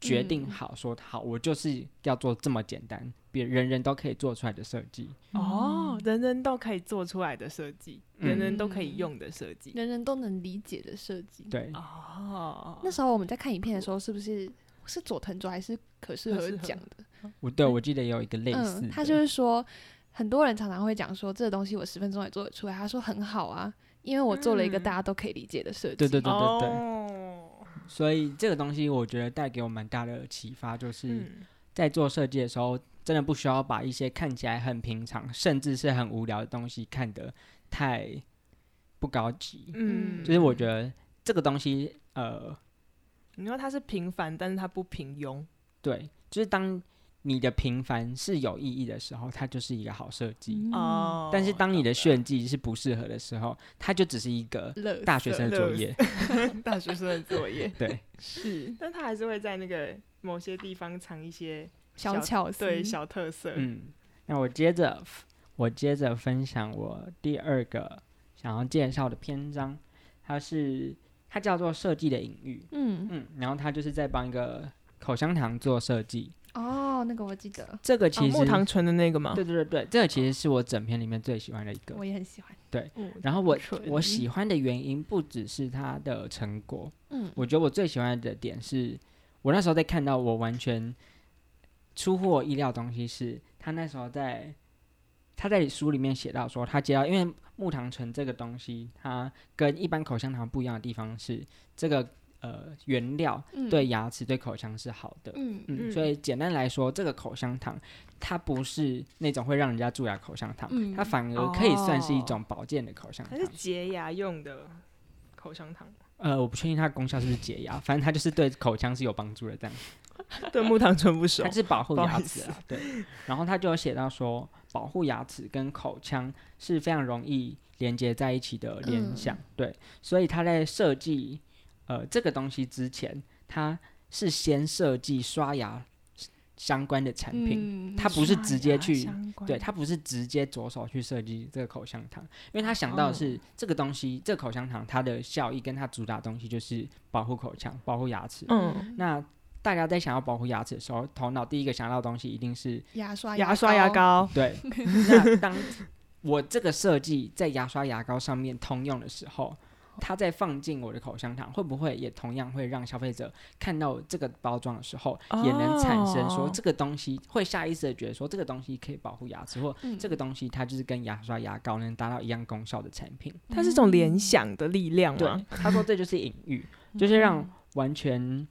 决定嗯好说好，我就是要做这么简单，别人人都可以做出来的设计。哦，哦，人人都可以做出来的设计，嗯人人都可以用的设计。人人都能理解的设计。对，哦，那时候我们在看影片的时候，是不是是佐藤卓还是可适合讲的？我对我记得有一个类似的，嗯，他就是说，很多人常常会讲说，这个东西我十分钟也做得出来。他说很好啊，因为我做了一个嗯大家都可以理解的设计。对对对对对，哦，所以这个东西我觉得带给我蛮大的启发，就是嗯，在做设计的时候，真的不需要把一些看起来很平常，甚至是很无聊的东西看得太不高级。嗯，就是我觉得这个东西，呃，你说它是平凡，但是它不平庸。对，就是当你的平凡是有意义的时候，它就是一个好设计。嗯，哦，但是当你的炫技是不适合的时候，它就只是一个大学生的作业。大学生的作业，对，是但他还是会在那个某些地方藏一些小巧思，对小特色。嗯，那我接着我接着分享我第二个想要介绍的篇章，它是它叫做设计的隐喻。嗯，嗯，然后它就是在帮一个口香糖做设计。哦，那个我记得，哦这个其实、木糖醇的那个吗？对对对对，这个其实是我整篇里面最喜欢的一个。我也很喜欢。对然后我我喜欢的原因不只是它的成果，嗯，我觉得我最喜欢的点是，我那时候在看到我完全出乎我意料的东西是，他那时候在他在书里面写到说，他接到因为木糖醇这个东西，它跟一般口香糖不一样的地方是，这个呃原料嗯对牙齿对口腔是好的。嗯所以简单来说，这个口香糖它不是那种会让人家蛀牙的口香糖，嗯它反而可以算是一哦种保健的口香糖。它是洁牙用的口香糖，呃，我不确定它的功效是不是洁牙，反正它就是对口腔是有帮助的这样。对木糖醇不熟它。是保护牙齿啊，对。然后他就有写到说，保护牙齿跟口腔是非常容易连接在一起的联想，嗯对。所以他在设计呃这个东西之前，它是先设计刷牙相关的产品，嗯他不是直接去刷牙相关对他不是直接着手去设计这个口香糖，因为他想到的是、这个东西，这个口香糖它的效益跟它主打的东西就是保护口腔、保护牙齿。嗯，那大家在想要保护牙齿的时候，头脑第一个想到的东西一定是牙刷牙刷牙，膏，对。那当我这个设计在牙刷牙膏上面通用的时候，它再放进我的口香糖，会不会也同样会让消费者看到这个包装的时候，也能产生说哦这个东西会下意识的觉得说这个东西可以保护牙齿，或嗯这个东西它就是跟牙刷牙膏能达到一样功效的产品。它是一种联想的力量对？，他说这就是隐喻，就是让完全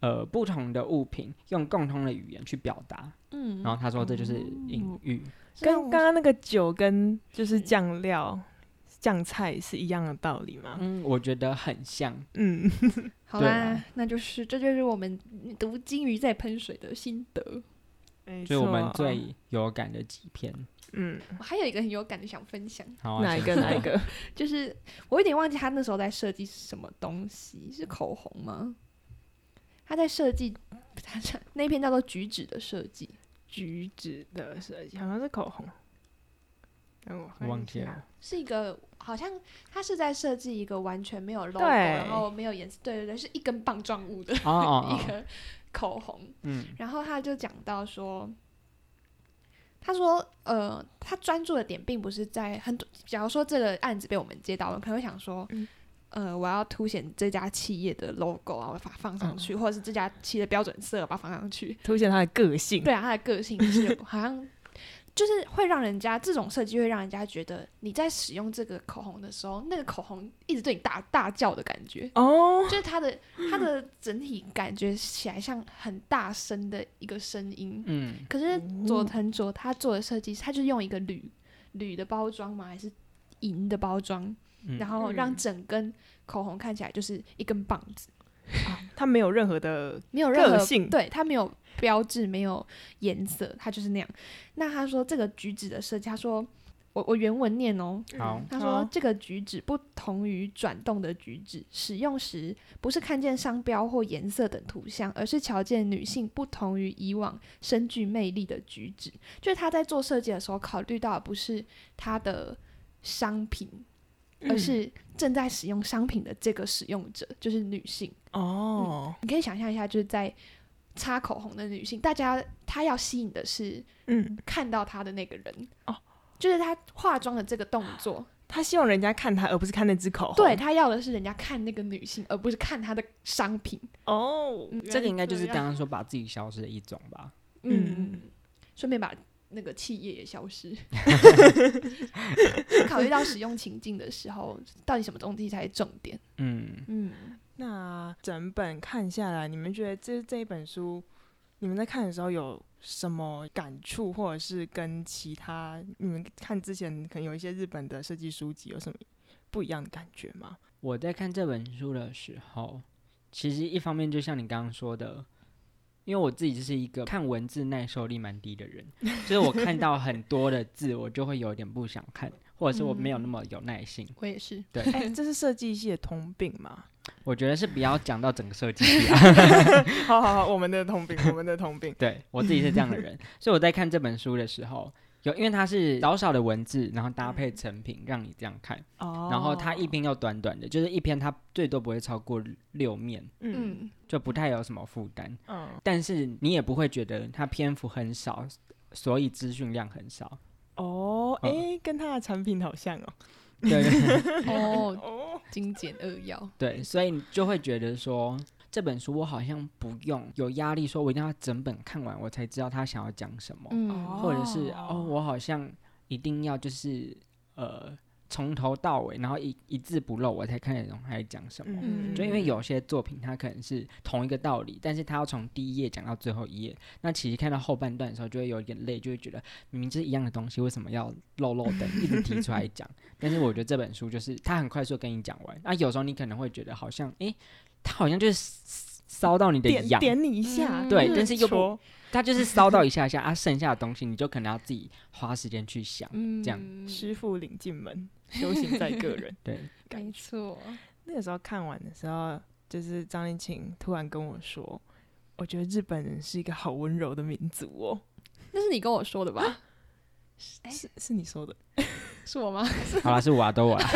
呃不同的物品用共通的语言去表达。嗯，然后他说这就是隐喻。跟刚刚那个酒跟就是酱料、酱菜是一样的道理吗？嗯，我觉得很像。嗯，好啦啊，那就是这就是我们读金鱼在喷水的心得。没所以我们最有感的几篇。嗯我还有一个很有感的想分享，好、啊，哪一个哪一？个？就是我有点忘记他那时候在设计什么东西，是口红吗？他在设计，他 那篇叫做“举止”的设计，橘子的设计好像是口红，让我忘记了。是一个好像他是在设计一个完全没有 logo，然后没有颜色，对对对，是一根棒状物的哦哦哦，一个口红。嗯然后他就讲到说，他说，呃，他专注的点并不是在很多，假如说这个案子被我们接到了，可能会想说，嗯呃，我要凸显这家企业的 logo 啊，我把它放上去，或者是这家企业的标准色，我把它放上去。凸显它的个性。对啊，他的个性是 好像。就是会让人家这种设计会让人家觉得你在使用这个口红的时候，那个口红一直对你大大叫的感觉，哦，就是它的它的整体感觉起来像很大声的一个声音，嗯。可是佐藤卓他做的设计，他就用一个铝铝的包装嘛？还是银的包装，嗯，然后让嗯整根口红看起来就是一根棒子，它没有任何的没有任何性对，它没有标志，没有颜色，它就是那样。那他说这个举止的设计，他说我我原文念哦，好他说这个举止不同于转动的举止，使用时不是看见商标或颜色等图像，而是瞧见女性不同于以往深具魅力的举止。就是他在做设计的时候，考虑到的不是他的商品，而嗯是正在使用商品的这个使用者，就是女性。哦，你可以想象一下，就是在擦口红的女性，大家她要吸引的是嗯，看到她的那个人哦，就是她化妆的这个动作，他希望人家看他，而不是看那只口红。对他要的是人家看那个女性，而不是看她的商品。哦，这个应该就是刚刚说把自己消失的一种吧。嗯嗯，顺便把那个企业也消失。考虑到使用情境的时候，到底什么东西才是重点？嗯，嗯，那整本看下来，你们觉得这这一本书，你们在看的时候有什么感触，或者是跟其他你们看之前可能有一些日本的设计书籍有什么不一样的感觉吗？我在看这本书的时候，其实一方面就像你刚刚说的，因为我自己就是一个看文字耐受力蛮低的人，就是我看到很多的字，我就会有点不想看，或者是我没有那么有耐心。我也是。对，哎、这是设计系的通病嘛？我觉得是不要讲到整个设计系啊。好好好，我们的通病，我们的通病。对我自己是这样的人，所以我在看这本书的时候，有因为它是少少的文字，然后搭配成品，让你这样看。哦然后它一篇又短短的，就是一篇它最多不会超过六面，嗯嗯，就不太有什么负担。嗯但是你也不会觉得它篇幅很少，所以资讯量很少。哦，哎、嗯跟它的产品好像哦。对 对哦，哦，精简扼要。对，所以你就会觉得说这本书我好像不用有压力，说我一定要整本看完我才知道他想要讲什么，嗯，或者是哦哦，我好像一定要就是呃从头到尾，然后一一字不漏我才看得懂他在讲什么。嗯就因为有些作品，它可能是同一个道理，但是他要从第一页讲到最后一页。那其实看到后半段的时候，就会有点累，就会觉得明明是一样的东西，为什么要漏漏的一直提出来讲？但是我觉得这本书就是它很快速跟你讲完。那有时候你可能会觉得好像，诶，它好像就是烧到你的痒，点点你一下，嗯对，但是又不，他就是烧到一下下啊，剩下的东西你就可能要自己花时间去想。嗯这样师傅领进门，修行在个人。对，没错。那个时候看完的时候，就是张丽琴突然跟我说：“我觉得日本人是一个好温柔的民族哦。那是你跟我说的吧？哎是是你说的，是我吗？好啦，是我啊，都我啊。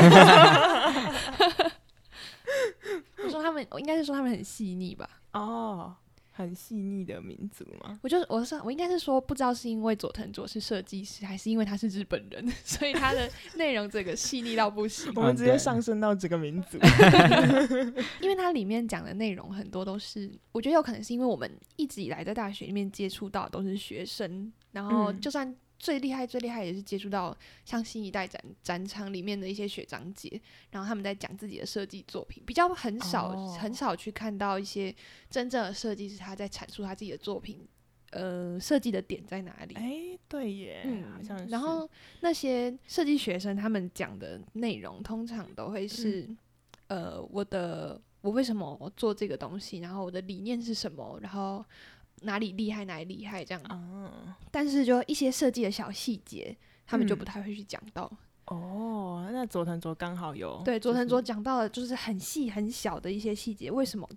我说他们，我应该是说他们很细腻吧。哦，很细腻的民族吗？我就我是我应该是说，不知道是因为佐藤卓是设计师，还是因为他是日本人，所以他的内容这个细腻到不行。我们直接上升到这个民族。因为它里面讲的内容很多都是，我觉得有可能是因为我们一直以来在大学里面接触到的都是学生，然后嗯就算最厉害最厉害也是接触到像新一代展展场里面的一些学长姐，然后他们在讲自己的设计作品，比较很少、哦很少去看到一些真正的设计师他在阐述他自己的作品，呃，设计的点在哪里。哎，对耶，好像是。然后那些设计学生他们讲的内容，通常都会是，嗯呃，我的我为什么做这个东西，然后我的理念是什么，然后哪里厉害哪里厉害这样。啊，但是就一些设计的小细节，他们就嗯不太会去讲到。哦，那佐藤卓刚好有对，佐藤卓讲到的就是很细很小的一些细节，为什么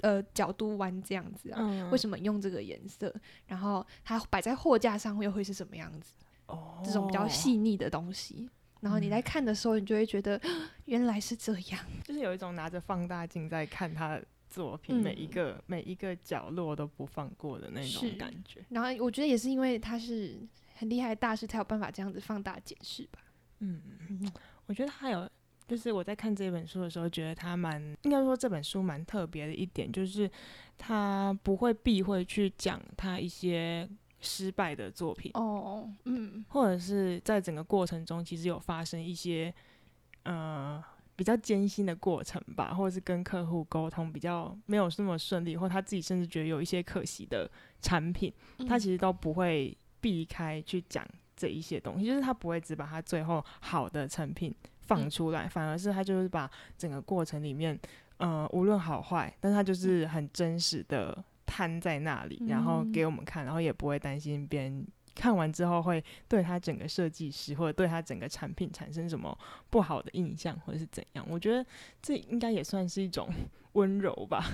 呃角度弯这样子啊？嗯为什么用这个颜色？然后它摆在货架上又会是什么样子？哦这种比较细腻的东西。然后你在看的时候，你就会觉得 原来是这样。就是有一种拿着放大镜在看它的作品，嗯。每一个每一个角落都不放过的那种感觉。然后我觉得也是因为他是很厉害的大师，才有办法这样子放大解释吧。嗯，我觉得他有，就是我在看这本书的时候，觉得他蛮应该说这本书蛮特别的一点，就是他不会避讳去讲他一些失败的作品，哦，嗯，或者是在整个过程中其实有发生一些呃比较艰辛的过程吧，或者是跟客户沟通比较没有那么顺利，或他自己甚至觉得有一些可惜的产品，他其实实都不会避开去讲这一些东西，就是他不会只把他最后好的成品放出来，反而是他就是把整个过程里面，呃，无论好坏，但他就是很真实的摊在那里，然后给我们看，然后也不会担心别人。看完之后会对他整个设计师或者对他整个产品产生什么不好的印象，或者是怎样？我觉得这应该也算是一种 温柔吧。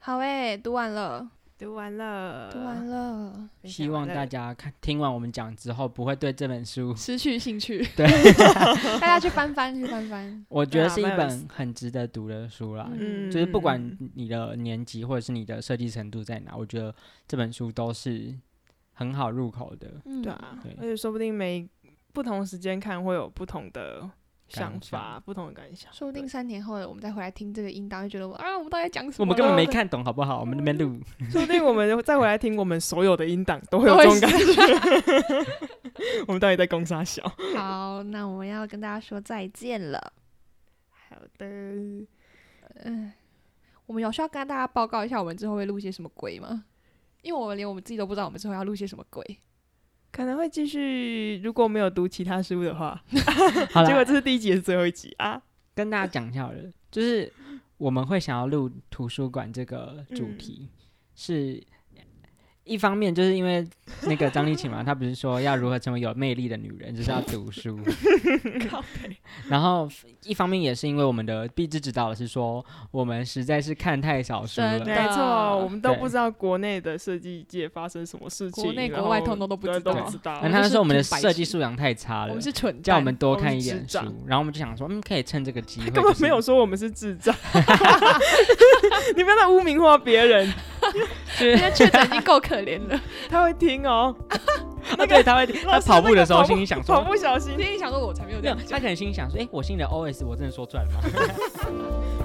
好诶，读完了，读完了，读完了，希望大家看听完我们讲之后，不会对这本书，失去兴趣，对，大家去翻翻，去翻翻。我觉得是一本很值得读的书啦。嗯，就是不管嗯你的年级或者是你的设计程度在哪，我觉得这本书都是很好入口的。嗯对啊，对而且说不定每不同时间看会有不同的想法，不同的感想。说不定三年后我们再回来听这个音档，就觉得啊，我们到底在讲什么？我们根本没。看懂，好不好？我们那边录，说不定我们再回来听我们所有的音档，都会有这种感觉。我们到底在攻啥小？好，那我们要跟大家说再见了。好的，嗯，我们有需要跟大家报告一下，我们之后会录些什么鬼吗？因为我们连我们自己都不知道，我们之后要录些什么鬼。可能会继续，如果没有读其他书的话，好，结果这是第一集也是最后一集啊。跟大家讲一下好了，就是我们会想要录图书馆这个主嗯题，是一方面就是因为那个张丽琴嘛，她不是说要如何成为有魅力的女人，就是要读书。然后一方面也是因为我们的毕志指导老师说，我们实在是看太少书了。没错，我们都不知道国内的设计界发生什么事情，国内国外通通都不知道都不知道然后他说我们的设计素养太差了我们，是蠢蛋，叫我们多看一点书。然后我们就想说，嗯，可以趁这个机会，他根本没有说我们是智障，你不要再污名化别人，就是人家确诊已经够可怜了。他会听哦。那，对，他会他跑步的时候心里想说跑说，步小心心里想说，我才没有这样，他可能心里想说，哎，我心里的 OS 我真的说出来了吗？